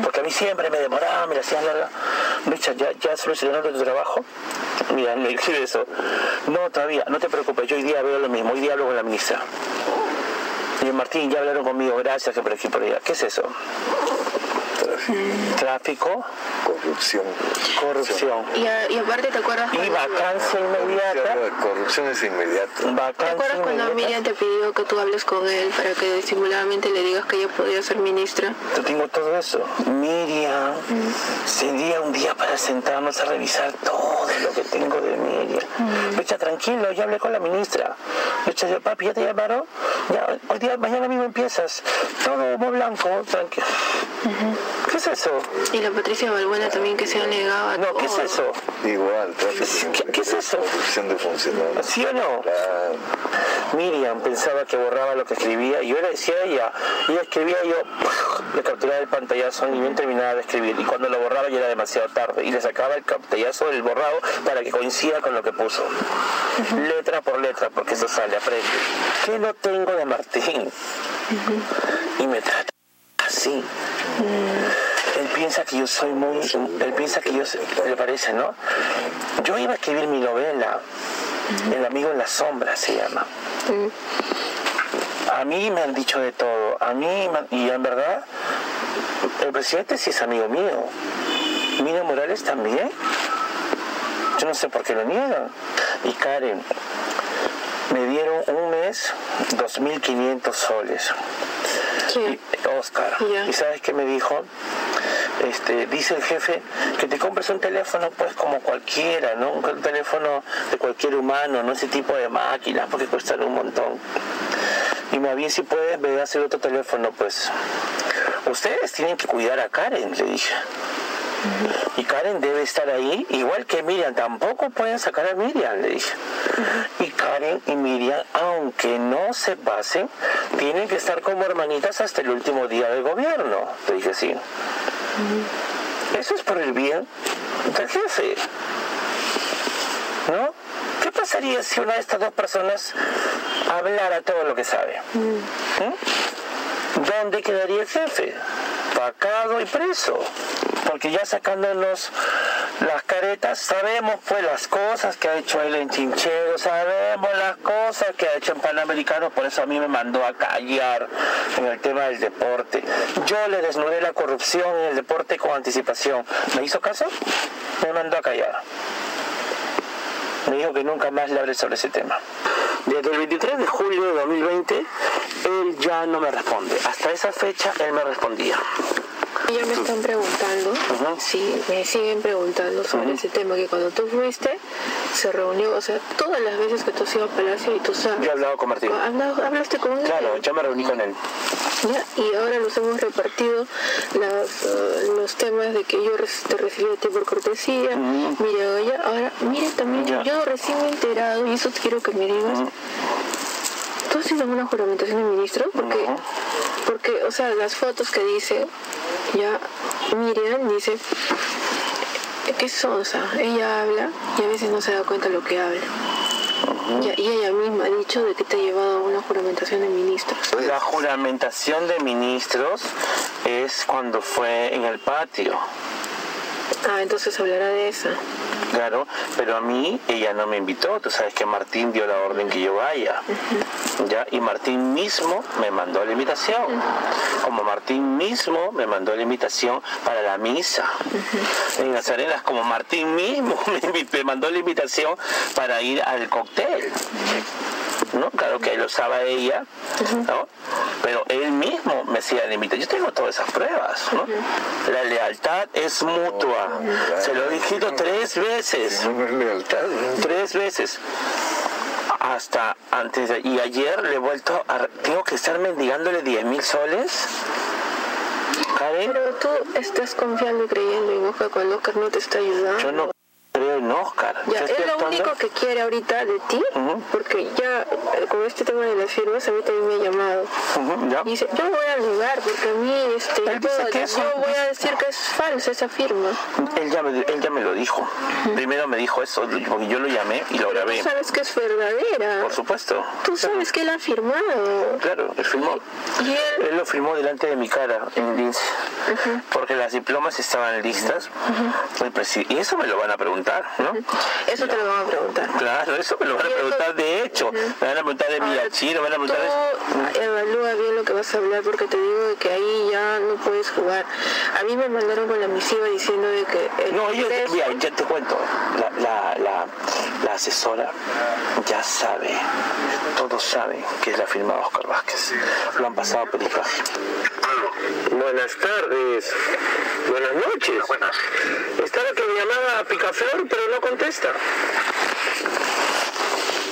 Speaker 11: porque a mí siempre me demoraba, me la hacían larga. Richard, ¿ya, ya solucionaste tu trabajo? Mira, me escribe eso. No, todavía, no te preocupes, yo hoy día veo lo mismo, hoy día hablo con la ministra. Yo, Martín, ya hablaron conmigo, gracias, que por aquí por allá. ¿Qué es eso? Tráfico.
Speaker 12: Corrupción.
Speaker 11: Corrupción.
Speaker 8: Y, a- y aparte, ¿te acuerdas
Speaker 11: Y vacancia inmediata.
Speaker 12: Corrupción es inmediata.
Speaker 8: ¿Te acuerdas cuando Miriam te pidió que tú hables con él para que disimuladamente le digas que ella podía ser ministra?
Speaker 11: Yo tengo todo eso. Miriam, sería un día para sentarnos a revisar todo lo que tengo de Miriam. Lucha, tranquilo, ya hablé con la ministra. Lucha, yo, papi, ¿ya te llamaron? Ya, hoy día, mañana mismo empiezas. Todo blanco, tranquilo. ¿Qué es eso?
Speaker 8: Y la Patricia Balbuena también que se ha negado a
Speaker 11: No, ¿qué es eso?
Speaker 12: Igual.
Speaker 11: ¿Qué, qué es eso?
Speaker 12: Corrupción de funcionarios.
Speaker 11: ¿Sí o no? Miriam pensaba que borraba lo que escribía y yo le decía a ella, y ella escribía y yo le capturaba el pantallazo y bien terminaba de escribir y cuando lo borraba ya era demasiado tarde y le sacaba el pantallazo del borrado para que coincida con lo que puso. Letra por letra, porque eso sale, aprende. ¿Qué no tengo de Martín? Y me trata así. Él piensa que yo soy muy... Él piensa que yo... Le parece, ¿no? Yo iba a escribir mi novela. El amigo en la sombra se llama. A mí me han dicho de todo. A mí, me- y en verdad, el presidente sí es amigo mío. Miriam Morales también. Yo no sé por qué lo niegan. Y Karen, me dieron un mes 2.500 soles. Y- Oscar. ¿Y sabes qué me dijo? Este, dice el jefe que te compres un teléfono pues como cualquiera, ¿no? Un teléfono de cualquier humano, no ese tipo de máquinas porque cuestan un montón. Y más bien si puedes me das el otro teléfono, pues ustedes tienen que cuidar a Karen, le dije. Y Karen debe estar ahí, igual que Miriam, tampoco pueden sacar a Miriam, le dije. Y Karen y Miriam, aunque no se pasen, tienen que estar como hermanitas hasta el último día del gobierno, le dije sí. Eso es por el bien del jefe. ¿No? ¿Qué pasaría si una de estas dos personas hablara todo lo que sabe? ¿Mm? ¿Dónde quedaría el jefe? Vacado y preso. Porque ya sacándonos las caretas, sabemos pues las cosas que ha hecho él en Chinchero, sabemos las cosas que ha hecho en Panamericano, por eso a mí me mandó a callar en el tema del deporte. Yo le desnudé la corrupción en el deporte con anticipación. ¿Me hizo caso? Me mandó a callar. Me dijo que nunca más le hable sobre ese tema. Desde el 23 de julio de 2020, él ya no me responde. Hasta esa fecha, él me respondía.
Speaker 8: Ya me están preguntando, sí, me siguen preguntando sobre ese tema, que cuando tú fuiste, se reunió, o sea, todas las veces que tú has ido a Palacio y tú sabes.
Speaker 11: Yo he hablado con Martín.
Speaker 8: Habla- ¿Hablaste con él?
Speaker 11: Claro, yo me reuní con él.
Speaker 8: Ya, y ahora nos hemos repartido las, eh, los temas de que yo te recibí a ti por cortesía, mire, oye, ahora, mire también,
Speaker 11: Ya.
Speaker 8: yo recién me he enterado, y eso quiero que me digas, ¿tú has ido a una juramentación de ministro? Porque, porque, o sea, las fotos que dice, ya, Miriam dice, que es sonsa, ella habla y a veces no se da cuenta lo que habla. Ya, y ella misma ha dicho de que te ha llevado a una juramentación de ministros.
Speaker 11: La juramentación de ministros es cuando fue en el patio.
Speaker 8: Ah, entonces hablará de esa.
Speaker 11: Claro, pero a mí ella no me invitó. Tú sabes que Martín dio la orden que yo vaya. ¿Ya? Y Martín mismo me mandó la invitación. Como Martín mismo me mandó la invitación para la misa. En las arenas, como Martín mismo me, mandó la invitación para ir al cóctel. ¿no? Claro que lo usaba ella, ¿no? Pero él mismo me hacía invitación. Yo tengo todas esas pruebas, ¿no? La lealtad es mutua. Se lo he dicho tres veces. Tres veces. Hasta antes de... Y ayer le he vuelto a... Tengo que estar mendigándole 10 mil soles. Karen,
Speaker 8: Pero tú estás confiando y creyendo en Oscar cuando Oscar no te está ayudando.
Speaker 11: yo no Oscar.
Speaker 8: Ya, es lo único que quiere ahorita de ti, porque ya eh, con este tema de las firmas a mí también me ha llamado.
Speaker 11: ya.
Speaker 8: Y dice, yo voy a negar porque a mí, este, yo, yo voy a decir que es falsa esa firma.
Speaker 11: Él ya, me, él ya me lo dijo. Primero me dijo eso, porque yo lo llamé y lo grabé.
Speaker 8: Tú sabes que es verdadera.
Speaker 11: Por supuesto.
Speaker 8: Tú sabes que él ha firmado.
Speaker 11: Claro, él firmó.
Speaker 8: Y él,
Speaker 11: Él lo firmó delante de mi cara en lince. Porque las diplomas estaban listas. Y eso me lo van a preguntar, ¿no?
Speaker 8: eso te lo van a preguntar.
Speaker 11: Claro, eso me lo van a preguntar de hecho. Me van a preguntar de mi archivo, me van a preguntar de...
Speaker 8: Evalúa bien lo que vas a hablar porque te digo de que ahí ya no puedes jugar. A mí me mandaron con la misiva diciendo de que el
Speaker 11: No, yo, mira, ya te cuento. La, la, la, la asesora ya sabe, todos saben que es la firma de Oscar Vázquez. Lo han pasado perifaje. Buenas tardes. Buenas noches. Buenas. Estaba que me llamaba Picaflor, pero no contesta.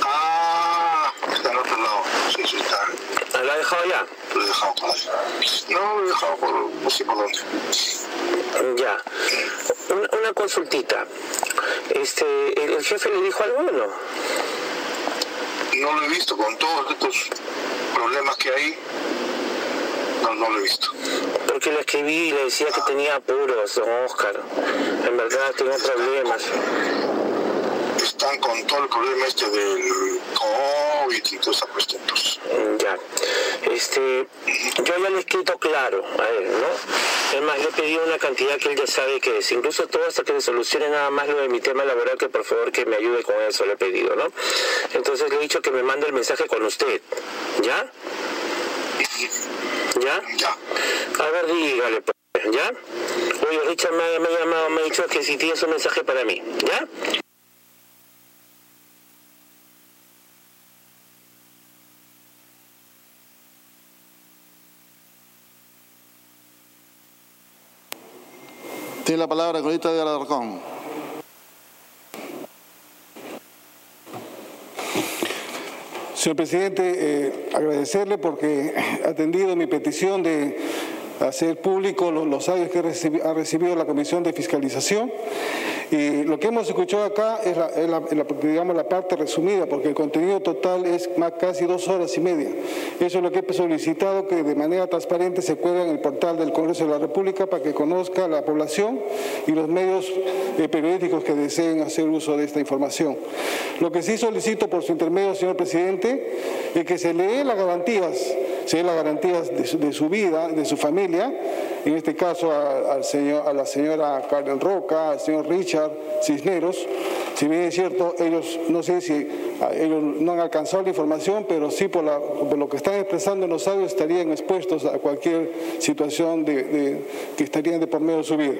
Speaker 13: Ah, está al otro lado. Sí, sí, está.
Speaker 11: ¿Lo ha dejado ya?
Speaker 13: Lo he dejado por ahí. No, lo he dejado por no sé por dónde.
Speaker 11: Ya. Una, una consultita. Este, ¿el, el jefe le dijo algo o no?
Speaker 13: No lo he visto con todos estos problemas que hay. No, no lo he visto.
Speaker 11: Porque le escribí y le decía que tenía apuros, don Oscar. En verdad tengo problemas.
Speaker 13: Están con todo el problema este del COVID y toda esa cuestión. pues.
Speaker 11: Ya. Este, yo ya le he escrito claro a él, ¿no? Es más, le he pedido una cantidad que él ya sabe que es. Incluso todo hasta que se solucione nada más lo de mi tema laboral, que por favor que me ayude con eso, le he pedido, ¿no? Entonces le he dicho que me mande el mensaje con usted. ¿Ya? ¿Ya?
Speaker 13: Ya.
Speaker 11: A ver, dígale, pues, ¿ya? Oye, Richard me ha, me ha llamado, me ha dicho que si tienes un mensaje para mí, ¿ya?
Speaker 3: Tiene la palabra Corita de Alarcón.
Speaker 4: Señor presidente, eh, agradecerle porque ha atendido mi petición de hacer público los, los audios que ha recibido la Comisión de Fiscalización. Y lo que hemos escuchado acá es, la, la- digamos, la parte resumida, porque el contenido total es más casi dos horas y media. Eso es lo que he solicitado, que de manera transparente se cuelgue en el portal del Congreso de la República para que conozca la población y los medios eh, periodísticos que deseen hacer uso de esta información. Lo que sí solicito por su intermedio, señor presidente, es que se le las garantías, se dé las garantías de su, vida, de su familia, en este caso a, al señor, a la señora Karen Roca, al señor Richard Cisneros. Si bien es cierto, ellos no sé si a- ellos no han alcanzado la información, pero sí por, lo que están expresando en los audios estarían expuestos a cualquier situación de- que estarían de por medio de su vida.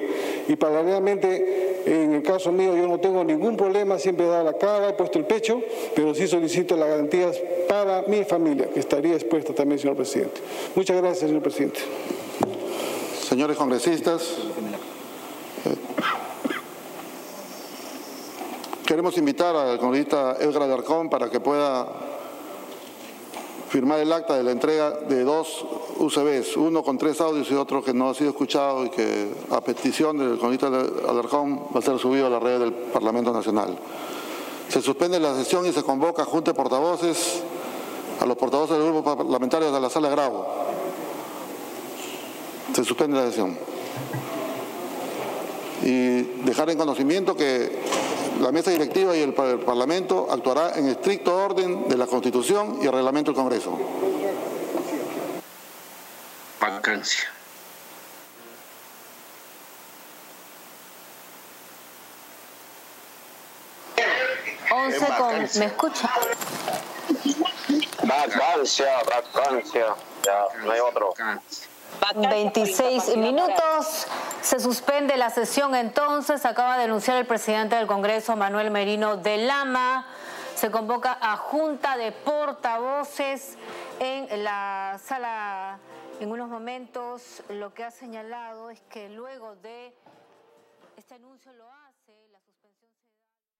Speaker 4: Y paralelamente, en el caso mío, yo no tengo ningún problema, siempre he dado la cara, he puesto el pecho, pero sí solicito las garantías para mi familia, que estaría expuesta también, señor presidente. Muchas gracias, señor presidente.
Speaker 3: señores congresistas, eh, queremos invitar al congresista Edgar Alarcón para que pueda firmar el acta de la entrega de dos UCBs, uno con tres audios y otro que no ha sido escuchado y que a petición del congresista Alarcón va a ser subido a la red del Parlamento Nacional. Se suspende la sesión y se convoca Junta de Portavoces a los portavoces del grupo parlamentario de la sala grado. Se suspende la sesión. Y dejar en conocimiento que la mesa directiva y el Parlamento actuará en estricto orden de la Constitución y el reglamento del Congreso.
Speaker 11: Vacancia.
Speaker 6: Once con... ¿Me escucha?
Speaker 14: Vacancia, vacancia. Ya, no hay otro.
Speaker 6: 26 minutos. Se suspende la sesión entonces. Acaba de anunciar el presidente del Congreso, Manuel Merino de Lama. Se convoca a junta de portavoces en la sala. En unos momentos lo que ha señalado es que luego de este anuncio lo se...